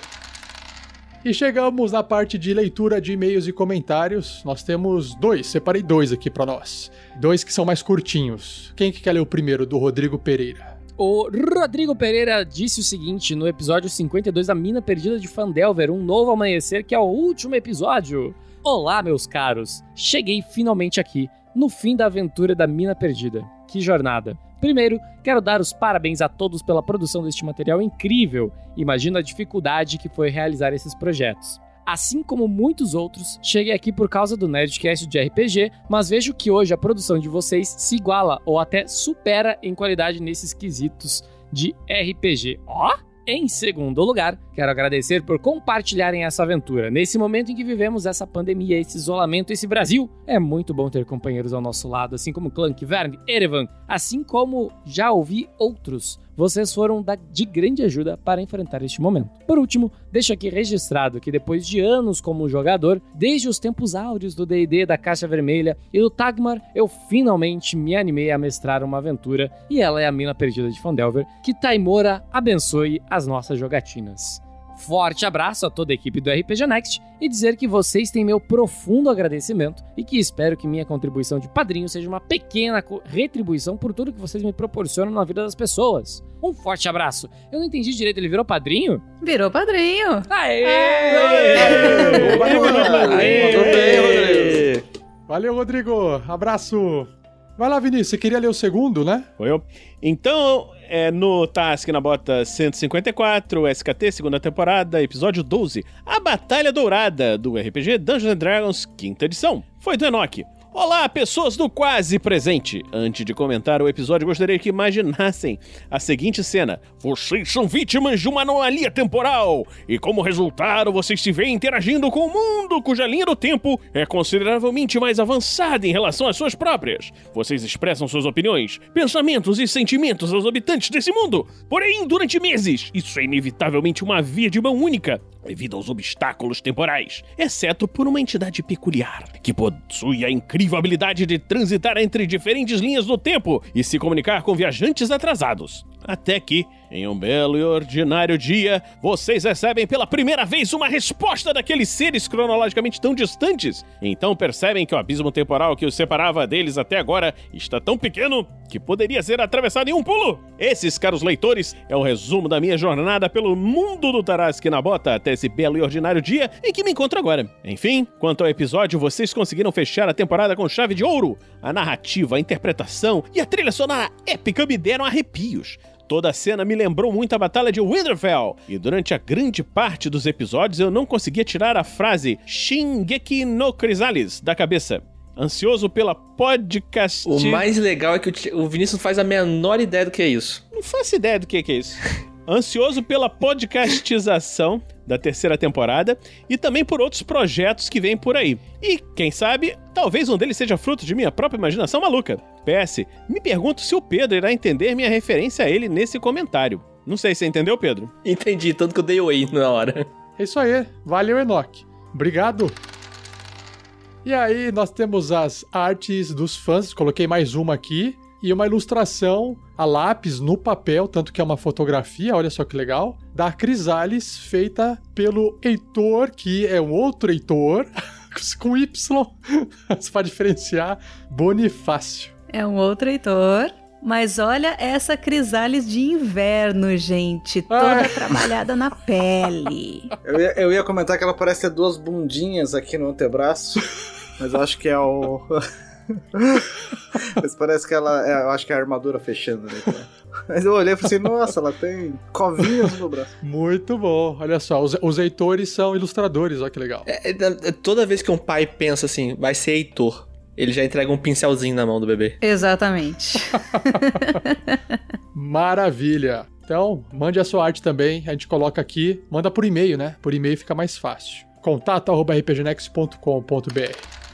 E chegamos na parte de leitura de e-mails e comentários. Nós temos dois, separei dois aqui para nós. Dois que são mais curtinhos. Quem que quer ler o primeiro? Do Rodrigo Pereira. O Rodrigo Pereira disse o seguinte no episódio 52 da Mina Perdida de Fandelver, um novo amanhecer, que é o último episódio. Olá, meus caros. Cheguei finalmente aqui, no fim da aventura da Mina Perdida. Que jornada. Primeiro, quero dar os parabéns a todos pela produção deste material incrível. Imagino a dificuldade que foi realizar esses projetos. Assim como muitos outros, cheguei aqui por causa do Nerdcast de RPG, mas vejo que hoje a produção de vocês se iguala ou até supera em qualidade nesses quesitos de RPG. Ó! Oh? Em segundo lugar, quero agradecer por compartilharem essa aventura. Nesse momento em que vivemos essa pandemia, esse isolamento, esse Brasil, é muito bom ter companheiros ao nosso lado, assim como Clank, Verne, Erevan, assim como já ouvi outros vocês foram de grande ajuda para enfrentar este momento. Por último, deixo aqui registrado que depois de anos como jogador, desde os tempos áureos do D&D da Caixa Vermelha e do Tagmar, eu finalmente me animei a mestrar uma aventura e ela é a mina perdida de Fandelver. Que Taimora abençoe as nossas jogatinas. Forte abraço a toda a equipe do RPG Next e dizer que vocês têm meu profundo agradecimento e que espero que minha contribuição de padrinho seja uma pequena retribuição por tudo que vocês me proporcionam na vida das pessoas. Um forte abraço. Eu não entendi direito, ele virou padrinho? Virou padrinho. Aê! Aê! Valeu, Rodrigo. Valeu, Rodrigo. Abraço. Vai lá, Vinícius, você queria ler o segundo, né? Foi eu. Então, é, no Task na bota 154, SKT, segunda temporada, episódio 12, A Batalha Dourada, do RPG Dungeons Dragons, quinta edição. Foi do Enoch. Olá, pessoas do quase presente! Antes de comentar o episódio, gostaria que imaginassem a seguinte cena: Vocês são vítimas de uma anomalia temporal, e como resultado, vocês se veem interagindo com o mundo cuja linha do tempo é consideravelmente mais avançada em relação às suas próprias. Vocês expressam suas opiniões, pensamentos e sentimentos aos habitantes desse mundo. Porém, durante meses, isso é inevitavelmente uma via de mão única, devido aos obstáculos temporais, exceto por uma entidade peculiar, que possui a incrível habilidade de transitar entre diferentes linhas do tempo e se comunicar com viajantes atrasados. Até que, em um belo e ordinário dia, vocês recebem pela primeira vez uma resposta daqueles seres cronologicamente tão distantes. Então percebem que o abismo temporal que os separava deles até agora está tão pequeno que poderia ser atravessado em um pulo. Esses, caros leitores, é o resumo da minha jornada pelo mundo do Tarasque na Bota até esse belo e ordinário dia em que me encontro agora. Enfim, quanto ao episódio, vocês conseguiram fechar a temporada com chave de ouro. A narrativa, a interpretação e a trilha sonora épica me deram arrepios. Toda a cena me lembrou muito a Batalha de Winterfell, e durante a grande parte dos episódios eu não conseguia tirar a frase Shingeki no Chrysalis da cabeça. Ansioso pela podcast. O mais legal é que o Vinícius não faz a menor ideia do que é isso. Não faço ideia do que que é isso. (laughs) Ansioso pela podcastização da terceira temporada e também por outros projetos que vêm por aí. E, quem sabe, talvez um deles seja fruto de minha própria imaginação maluca. PS, me pergunto se o Pedro irá entender minha referência a ele nesse comentário. Não sei se você entendeu, Pedro. Entendi, tanto que eu dei oi na hora. É isso aí. Valeu, Enoch. Obrigado. E aí, nós temos as artes dos fãs. Coloquei mais uma aqui. E uma ilustração a lápis no papel, tanto que é uma fotografia, olha só que legal, da Crisales, feita pelo Heitor, que é um outro Heitor, (laughs) com Y, você pode diferenciar, Bonifácio. É um outro Heitor. Mas olha essa crisales de inverno, gente. Toda Ai. trabalhada na pele. Eu ia, eu ia comentar que ela parece ter duas bundinhas aqui no antebraço, mas eu acho que é o. (laughs) mas parece que ela. é, eu acho que é a armadura fechando, né? Mas eu olhei e falei assim: nossa, ela tem covinhas no braço. Muito bom, olha só, os, os Heitores são ilustradores, olha que legal. É, é, é, toda vez que um pai pensa assim, vai ser Heitor, ele já entrega um pincelzinho na mão do bebê. Exatamente. (laughs) Maravilha. Então, mande a sua arte também, a gente coloca aqui, manda por e-mail, né? Por e-mail fica mais fácil. contato@rpgnex.com.br.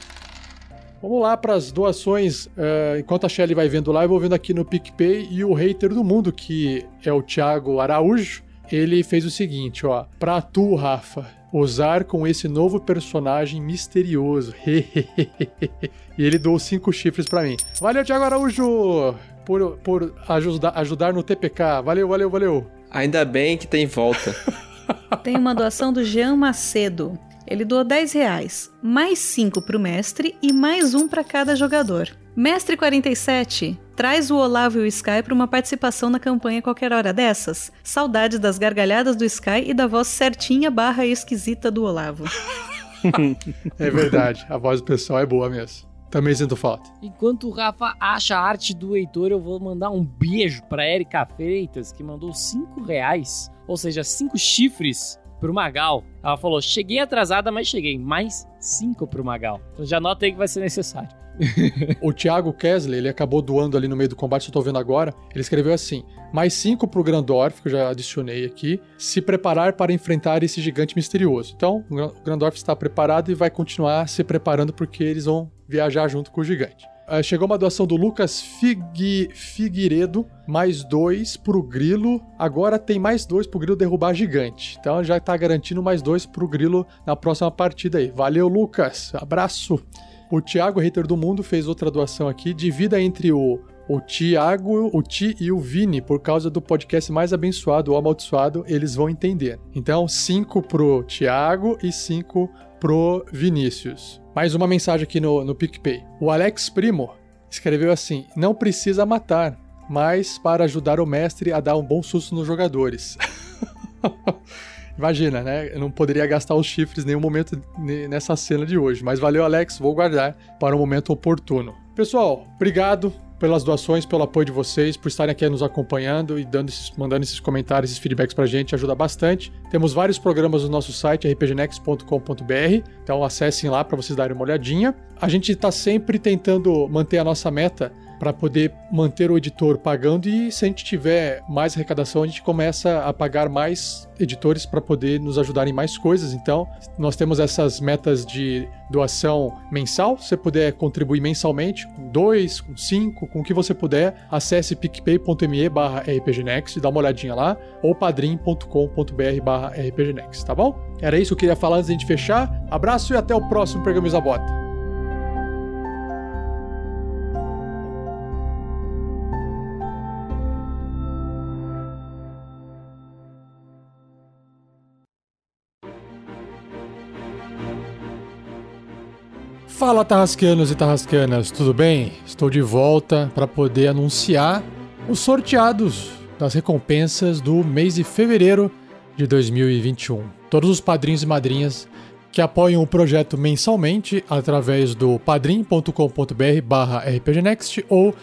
Vamos lá para as doações. eh, enquanto a Shelly vai vendo lá, eu vou vendo aqui no PicPay e o hater do mundo, que é o Thiago Araújo, ele fez o seguinte, ó. Pra tu, Rafa, usar com esse novo personagem misterioso. (laughs) e ele doou cinco chifres pra mim. Valeu, Thiago Araújo, por, por ajudar, ajudar no TPK. Valeu, valeu, valeu. Ainda bem que tem volta. (laughs) Tem uma doação do Jean Macedo. Ele doou 10 reais, mais 5 pro mestre e mais um para cada jogador. Mestre 47, traz o Olavo e o Sky para uma participação na campanha qualquer hora dessas. Saudades das gargalhadas do Sky e da voz certinha barra esquisita do Olavo. (laughs) É verdade, a voz do pessoal é boa mesmo. Também sinto falta. Enquanto o Rafa acha a arte do Heitor, eu vou mandar um beijo pra Erika Freitas, que mandou 5 reais, ou seja, 5 chifres pro Magal. Ela falou: cheguei atrasada, mas cheguei. Mais 5 pro Magal. Então já nota aí que vai ser necessário. (laughs) O Thiago Kessler, ele acabou doando ali no meio do combate, eu tô vendo agora. Ele escreveu assim: mais cinco pro Grandorf, que eu já adicionei aqui, se preparar para enfrentar esse gigante misterioso. Então, o Grandorf está preparado e vai continuar se preparando porque eles vão viajar junto com o gigante. Ah, chegou uma doação do Lucas Figui, Figueiredo, mais dois pro Grilo. Agora tem mais dois pro Grilo derrubar gigante. Então já tá garantindo mais dois pro Grilo na próxima partida aí. Valeu, Lucas. Abraço. O Thiago, hater do mundo, fez outra doação aqui. Divida entre o, o Thiago, o Ti e o Vini, por causa do podcast mais abençoado ou amaldiçoado, eles vão entender. Então, cinco pro Thiago e cinco pro Vinícius. Mais uma mensagem aqui no, no PicPay. O Alex Primo escreveu assim: Não precisa matar, mas para ajudar o mestre a dar um bom susto nos jogadores. (laughs) Imagina, né? Eu não poderia gastar os chifres em nenhum momento ne- nessa cena de hoje. Mas valeu, Alex. Vou guardar para o momento oportuno. Pessoal, obrigado pelas doações, pelo apoio de vocês, por estarem aqui nos acompanhando e dando esses, mandando esses comentários, esses feedbacks pra gente, ajuda bastante. Temos vários programas no nosso site, rpgnext.com.br, então acessem lá para vocês darem uma olhadinha. A gente está sempre tentando manter a nossa meta para poder manter o editor pagando e se a gente tiver mais arrecadação, a gente começa a pagar mais editores para poder nos ajudar em mais coisas. Então, nós temos essas metas de doação mensal. Se você puder contribuir mensalmente, com dois, com cinco, com o que você puder, acesse picpay.me barra rpgnext, dá uma olhadinha lá, ou padrim.com.br barra rpgnext, tá bom? Era isso que eu queria falar antes de gente fechar. Abraço e até o próximo Pergaminhos da Bota. Fala Tarrascanos e Tarrascanas, tudo bem? Estou de volta para poder anunciar os sorteados das recompensas do mês de fevereiro de 2021. Todos os padrinhos e madrinhas que apoiam o projeto mensalmente através do padrim.com.br barra rpgnext ou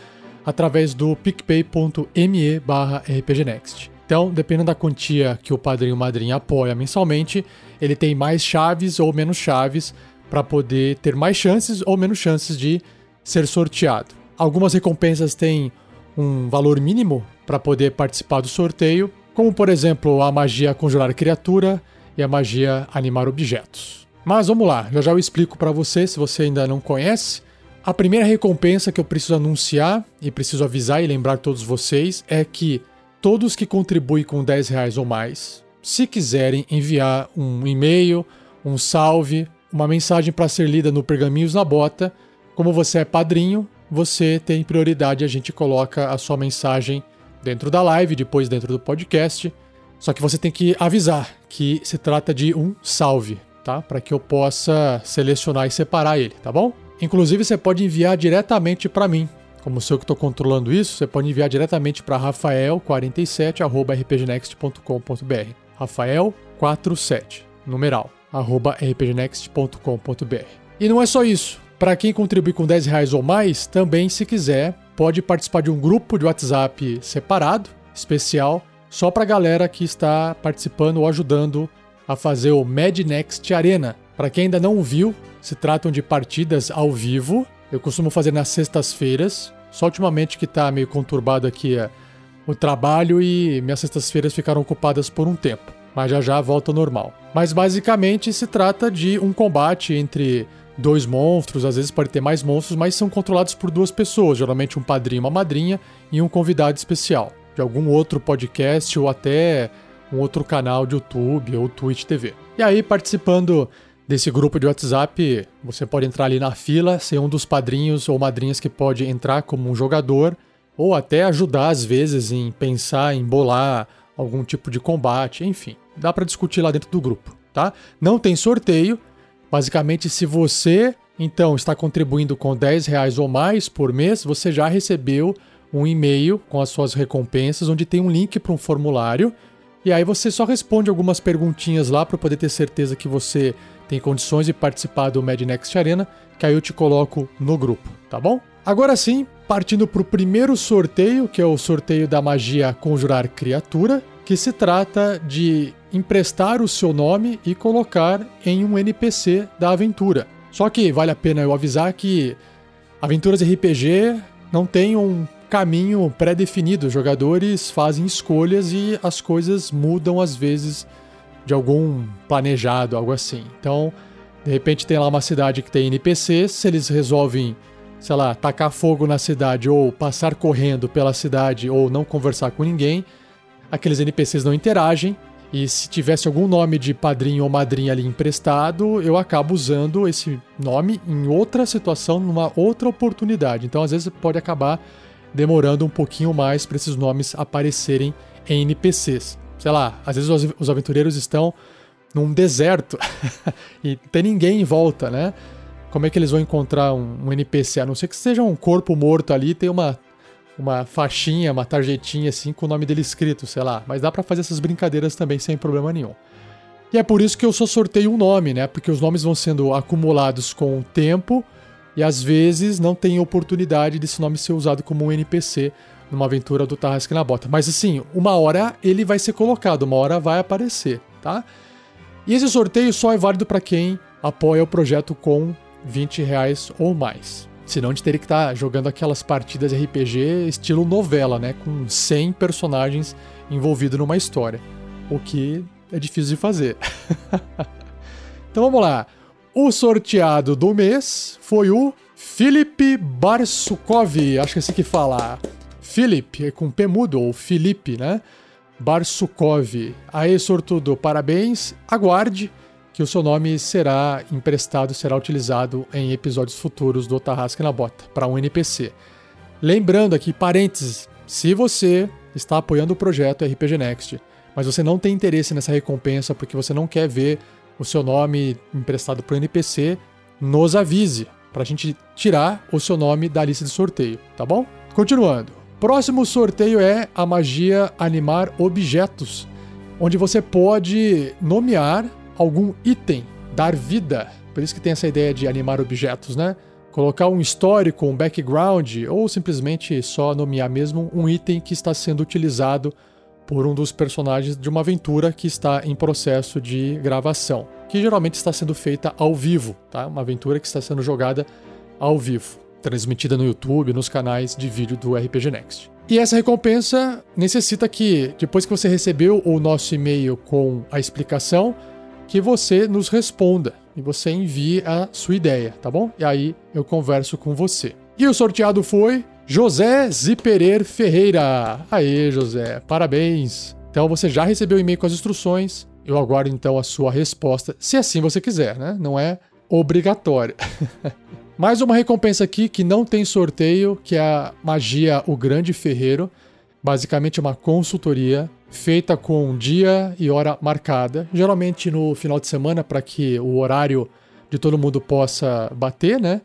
através do picpay.me barra rpgnext. Então, dependendo da quantia que o padrinho ou madrinha apoia mensalmente, ele tem mais chaves ou menos chaves para poder ter mais chances ou menos chances de ser sorteado. Algumas recompensas têm um valor mínimo para poder participar do sorteio, como por exemplo a magia conjurar criatura e a magia animar objetos. Mas vamos lá, já já eu explico para você se você ainda não conhece. A primeira recompensa que eu preciso anunciar e preciso avisar e lembrar todos vocês é que todos que contribuem com 10 reais ou mais, se quiserem enviar um e-mail, um salve uma mensagem para ser lida no Pergaminhos na Bota. Como você é padrinho, você tem prioridade, a gente coloca a sua mensagem dentro da live, depois dentro do podcast. Só que você tem que avisar que se trata de um salve, tá? Para que eu possa selecionar e separar ele, tá bom? Inclusive você pode enviar diretamente para mim. Como sou eu que estou controlando isso, você pode enviar diretamente para rafael47@rpgnext.com.br. Rafael47, numeral rpgnext.com.br. E não é só isso. Para quem contribui com 10 reais ou mais, também, se quiser, pode participar de um grupo de WhatsApp separado, especial, só para a galera que está participando ou ajudando a fazer o MadNext Arena. Para quem ainda não viu, se tratam de partidas ao vivo. Eu costumo fazer nas sextas-feiras. Só ultimamente que está meio conturbado aqui é, o trabalho e minhas sextas-feiras ficaram ocupadas por um tempo mas já já volta ao normal. Mas basicamente se trata de um combate entre dois monstros, às vezes pode ter mais monstros, mas são controlados por duas pessoas, geralmente um padrinho, uma madrinha e um convidado especial, de algum outro podcast ou até um outro canal de YouTube ou Twitch TV. E aí, participando desse grupo de WhatsApp, você pode entrar ali na fila, ser um dos padrinhos ou madrinhas que pode entrar como um jogador, ou até ajudar às vezes em pensar, em bolar algum tipo de combate, enfim. Dá para discutir lá dentro do grupo, tá? Não tem sorteio. Basicamente, se você então está contribuindo com 10 reais ou mais por mês, você já recebeu um e-mail com as suas recompensas, onde tem um link para um formulário. E aí você só responde algumas perguntinhas lá para poder ter certeza que você tem condições de participar do Mad Next Arena, que aí eu te coloco no grupo, tá bom? Agora sim, partindo para o primeiro sorteio, que é o sorteio da magia Conjurar Criatura, que se trata de emprestar o seu nome e colocar em um NPC da aventura. Só que vale a pena eu avisar que aventuras RPG não tem um caminho pré-definido. Os jogadores fazem escolhas e as coisas mudam às vezes de algum planejado, algo assim. Então, de repente tem lá uma cidade que tem NPCs, se eles resolvem, sei lá, tacar fogo na cidade ou passar correndo pela cidade ou não conversar com ninguém, aqueles NPCs não interagem. E se tivesse algum nome de padrinho ou madrinha ali emprestado, eu acabo usando esse nome em outra situação, numa outra oportunidade. Então, às vezes, pode acabar demorando um pouquinho mais para esses nomes aparecerem em NPCs. Sei lá, às vezes os aventureiros estão num deserto (laughs) e tem ninguém em volta, né? Como é que eles vão encontrar um, NPC? A não ser que seja um corpo morto ali, tem uma uma faixinha, uma tarjetinha assim com o nome dele escrito, sei lá. Mas dá para fazer essas brincadeiras também sem problema nenhum. E é por isso que eu só sorteio um nome, né? Porque os nomes vão sendo acumulados com o tempo. E às vezes não tem oportunidade desse nome ser usado como um NPC numa aventura do Tarrasque na Bota. Mas assim, uma hora ele vai ser colocado, uma hora vai aparecer, tá? E esse sorteio só é válido para quem apoia o projeto com 20 reais ou mais. Senão a gente teria que estar tá jogando aquelas partidas RPG estilo novela, né? Com 100 personagens envolvidos numa história. O que é difícil de fazer. (laughs) então vamos lá. O sorteado do mês foi o Felipe Barsukov. Acho que é assim que fala. Felipe, é com P mudo, ou Felipe, né? Barsukov. Aí, sortudo, parabéns. Aguarde que o seu nome será emprestado, será utilizado em episódios futuros do Tarrasque na Bota, para um NPC. Lembrando aqui, parênteses, se você está apoiando o projeto RPG Next, mas você não tem interesse nessa recompensa porque você não quer ver o seu nome emprestado para o NPC, nos avise, para a gente tirar o seu nome da lista de sorteio, tá bom? Continuando. Próximo sorteio é a magia animar objetos, onde você pode nomear algum item, dar vida. Por isso que tem essa ideia de animar objetos, né? Colocar um histórico, um background, ou simplesmente só nomear mesmo um item que está sendo utilizado por um dos personagens de uma aventura que está em processo de gravação, que geralmente está sendo feita ao vivo, tá? Uma aventura que está sendo jogada ao vivo, transmitida no YouTube, nos canais de vídeo do RPG Next. E essa recompensa necessita que, depois que você recebeu o nosso e-mail com a explicação, que você nos responda e você envie a sua ideia, tá bom? E aí eu converso com você. E o sorteado foi José Ziperer Ferreira. Aê, José, parabéns. Então você já recebeu o e-mail com as instruções. Eu aguardo então a sua resposta, se assim você quiser, né? Não é obrigatório. (laughs) Mais uma recompensa aqui que não tem sorteio, que é a Magia O Grande Ferreiro. Basicamente uma consultoria feita com dia e hora marcada, geralmente no final de semana para que o horário de todo mundo possa bater, né?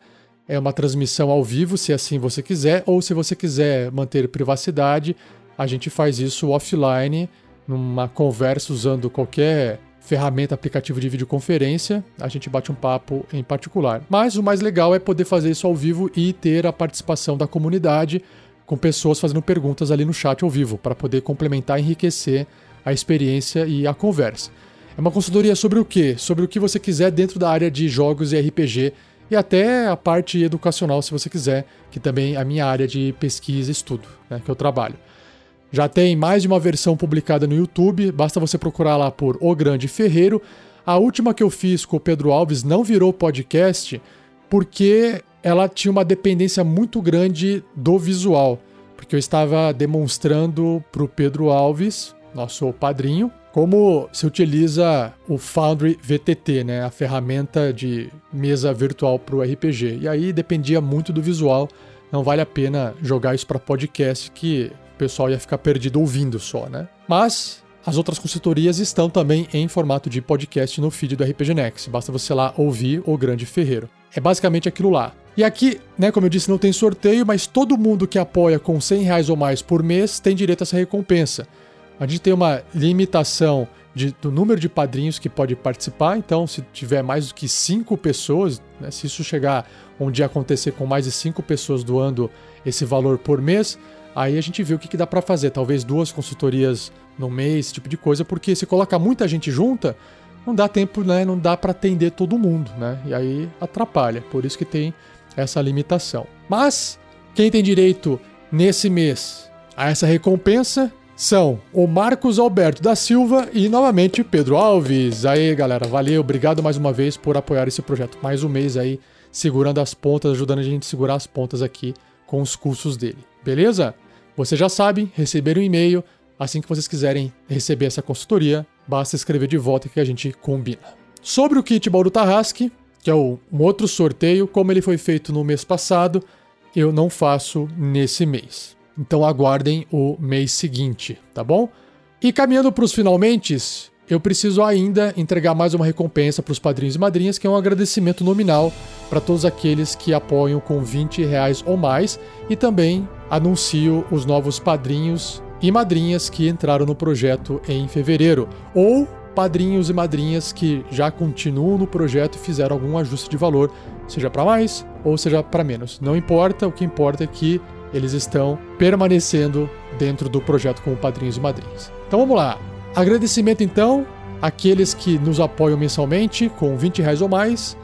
É uma transmissão ao vivo, se assim você quiser, ou se você quiser manter privacidade, a gente faz isso offline, numa conversa usando qualquer ferramenta, aplicativo de videoconferência, a gente bate um papo em particular. Mas o mais legal é poder fazer isso ao vivo e ter a participação da comunidade com pessoas fazendo perguntas ali no chat ao vivo, para poder complementar e enriquecer a experiência e a conversa. É uma consultoria sobre o quê? Sobre o que você quiser dentro da área de jogos e RPG e até a parte educacional, se você quiser, que também é a minha área de pesquisa e estudo, né, que eu trabalho. Já tem mais de uma versão publicada no YouTube, basta você procurar lá por O Grande Ferreiro. A última que eu fiz com o Pedro Alves não virou podcast porque ela tinha uma dependência muito grande do visual, porque eu estava demonstrando para o Pedro Alves, nosso padrinho, como se utiliza o Foundry VTT, né, a ferramenta de mesa virtual para o RPG. E aí dependia muito do visual, não vale a pena jogar isso para podcast que o pessoal ia ficar perdido ouvindo só, né? Mas as outras consultorias estão também em formato de podcast no feed do RPG Next. Basta você lá ouvir o Grande Ferreiro. É basicamente aquilo lá. E aqui, né, como eu disse, não tem sorteio, mas todo mundo que apoia com 100 reais ou mais por mês tem direito a essa recompensa. A gente tem uma limitação de, do número de padrinhos que pode participar, então se tiver mais do que 5 pessoas, né, se isso chegar um dia acontecer com mais de 5 pessoas doando esse valor por mês, aí a gente vê o que, que dá para fazer. Talvez duas consultorias no mês, esse tipo de coisa, porque se colocar muita gente junta, não dá tempo, né? Não dá para atender todo mundo, né? E aí atrapalha. Por isso que tem essa limitação. Mas quem tem direito nesse mês a essa recompensa são o Marcos Alberto da Silva e novamente Pedro Alves. Aí, galera, valeu, obrigado mais uma vez por apoiar esse projeto. Mais um mês aí segurando as pontas, ajudando a gente a segurar as pontas aqui com os cursos dele. Beleza? Você já sabe, receber um e-mail assim que vocês quiserem receber essa consultoria, basta escrever de volta que a gente combina. Sobre o kit Bauru Tarrasque, que é um outro sorteio, como ele foi feito no mês passado, eu não faço nesse mês. Então aguardem o mês seguinte, tá bom? E caminhando para os finalmente, eu preciso ainda entregar mais uma recompensa para os padrinhos e madrinhas, que é um agradecimento nominal para todos aqueles que apoiam com 20 reais ou mais e também anuncio os novos padrinhos e madrinhas que entraram no projeto em fevereiro ou padrinhos e madrinhas que já continuam no projeto e fizeram algum ajuste de valor, seja para mais ou seja para menos. Não importa, o que importa é que eles estão permanecendo dentro do projeto como padrinhos e madrinhas. Então vamos lá. Agradecimento então àqueles que nos apoiam mensalmente com 20 reais ou mais.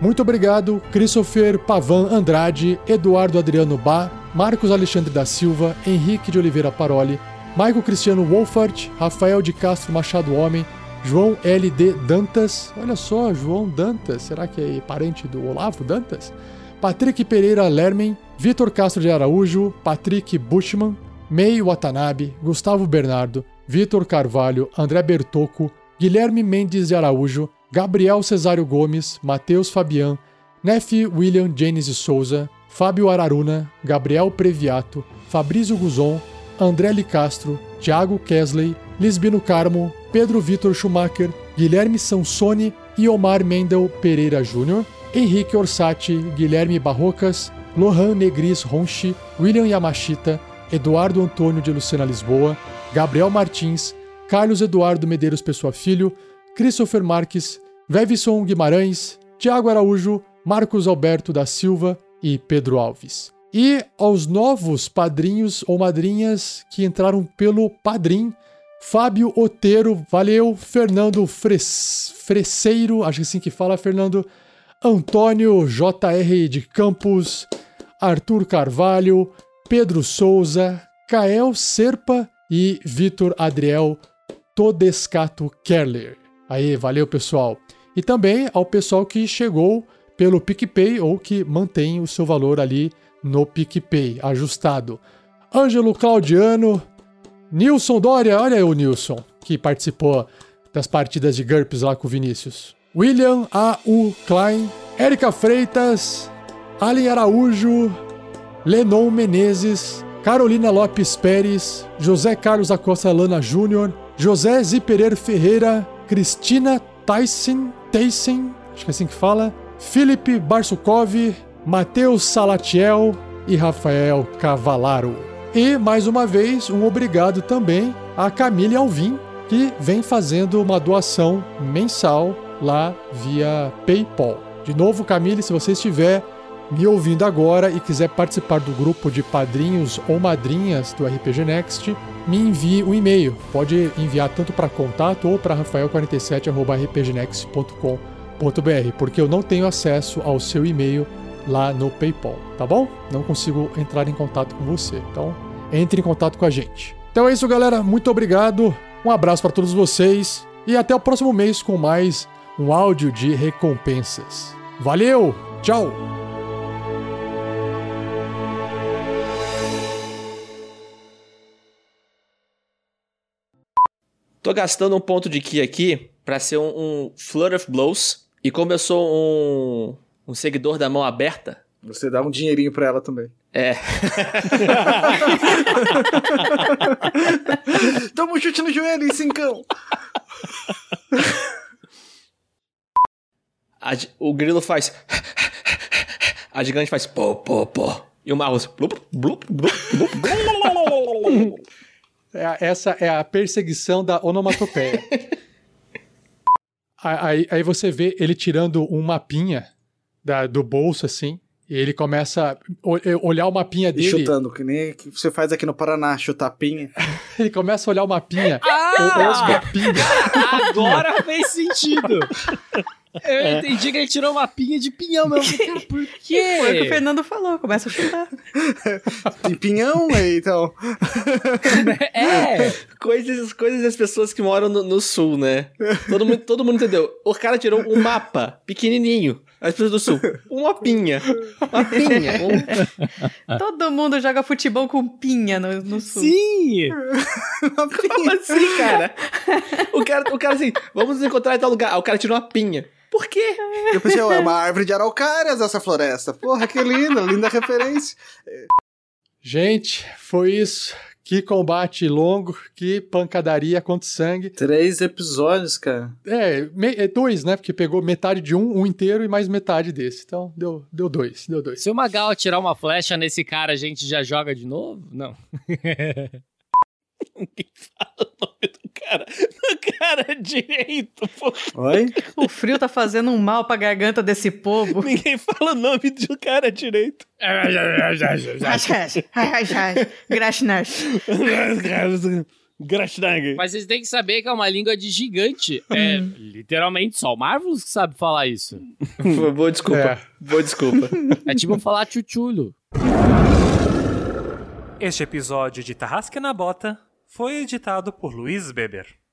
Muito obrigado, Christopher Pavan Andrade, Eduardo Adriano Bá, Marcos Alexandre da Silva, Henrique de Oliveira Paroli, Michael Cristiano Wolfart, Rafael de Castro Machado Homem, João L.D. Dantas, olha só, João Dantas, será que é parente do Olavo Dantas? Patrick Pereira Lermen, Vitor Castro de Araújo, Patrick Bushman, Mei Watanabe, Gustavo Bernardo, Vitor Carvalho, André Bertocco, Guilherme Mendes de Araújo, Gabriel Cesário Gomes, Matheus Fabian, Neff William Janes de Souza, Fábio Araruna, Gabriel Previato, Fabrício Guzon, André Licastro, Thiago Kesley, Lisbino Carmo, Pedro Vitor Schumacher, Guilherme Sansoni e Omar Mendel Pereira Júnior, Henrique Orsatti, Guilherme Barrocas, Lohan Negris Ronchi, William Yamashita, Eduardo Antônio de Lucena Lisboa, Gabriel Martins, Carlos Eduardo Medeiros Pessoa Filho, Christopher Marques, Vevison Guimarães, Tiago Araújo, Marcos Alberto da Silva e Pedro Alves. E aos novos padrinhos ou madrinhas que entraram pelo Padrim, Fábio Oteiro, valeu, Fernando Fres, Freseiro, acho que é assim que fala, Fernando, Antônio JR de Campos, Arthur Carvalho, Pedro Souza, Kael Serpa e Vitor Adriel Todescato Kerler. Aí, valeu pessoal. E também ao pessoal que chegou pelo PicPay ou que mantém o seu valor ali no PicPay, ajustado. Ângelo Claudiano, Nilson Dória, olha aí o Nilson, que participou das partidas de GURPS lá com o Vinícius. William A. U. Klein, Érica Freitas, Alien Araújo, Lenon Menezes, Carolina Lopes Pérez, José Carlos Acosta Lana Júnior, José Ziperer Ferreira, Cristina Tyson, Tyson, acho que é assim que fala, Felipe Barsukov, Matheus Salatiel e Rafael Cavalaro. E, mais uma vez, um obrigado também a Camille Alvim, que vem fazendo uma doação mensal lá via PayPal. De novo, Camille, se você estiver me ouvindo agora e quiser participar do grupo de padrinhos ou madrinhas do RPG Next, me envie um e-mail. Pode enviar tanto para contato ou para rafael47@rpgnext.com.br, porque eu não tenho acesso ao seu e-mail lá no PayPal, tá bom? Não consigo entrar em contato com você. Então, entre em contato com a gente. Então é isso, galera. Muito obrigado. Um abraço para todos vocês e até o próximo mês com mais um áudio de recompensas. Valeu! Tchau! Tô gastando um ponto de Ki aqui pra ser um, um Flood of Blows. E como eu sou um, um seguidor da mão aberta. Você dá um dinheirinho pra ela também. É. (laughs) Toma um chute no joelho, hein, cincão. A o grilo faz. A gigante faz pô, pô, pô. E o Marros. Blup, blup, blup, blup, blup. (laughs) É a- essa é a perseguição da onomatopeia. (laughs) aí, aí você vê ele tirando um mapinha da- do bolso, assim, e ele começa a ol- olhar o mapinha E dele. chutando, que nem que você faz aqui no Paraná, chutar pinha. (laughs) Ele começa a olhar o mapinha. Ah! os mapinhas. (laughs) Agora fez sentido. Eu entendi que ele tirou uma pinha de pinhão, meu. (laughs) Cara, por quê? Foi o que o Fernando falou, começa a chutar. (laughs) Tem pinhão aí, então. (laughs) É. Coisas, coisas das pessoas que moram no, no sul, né? Todo mundo, todo mundo entendeu. O cara tirou um mapa pequenininho. As pessoas do sul. Uma pinha. Uma pinha. Um- Todo mundo joga futebol com pinha no, no sul. Sim! Como assim, cara? O cara, o cara assim, vamos nos encontrar em tal lugar. Ah, o cara tirou uma pinha. Por quê? (laughs) Eu pensei, ó, é uma árvore de araucárias essa floresta. Porra, que linda, linda referência. Gente, foi isso. Que combate longo, que pancadaria contra sangue. Três episódios, cara. É, me- é dois, né? Porque pegou metade de um, um inteiro e mais metade desse. Então deu, deu dois, deu dois. Se o Magal tirar uma flecha nesse cara, a gente já joga de novo? Não. (laughs) Ninguém fala o nome do cara. cara direito, pô. Oi? O frio tá fazendo um mal pra garganta desse povo. Ninguém fala o nome do cara direito. Grashnash. Grashnag. Mas vocês têm que saber que é uma língua de gigante. É literalmente só o Marvelous que sabe falar isso. Boa desculpa. É. Boa desculpa. É tipo falar chuchulo. Este episódio de Tarrasque na Bota foi editado por Luiz Beber.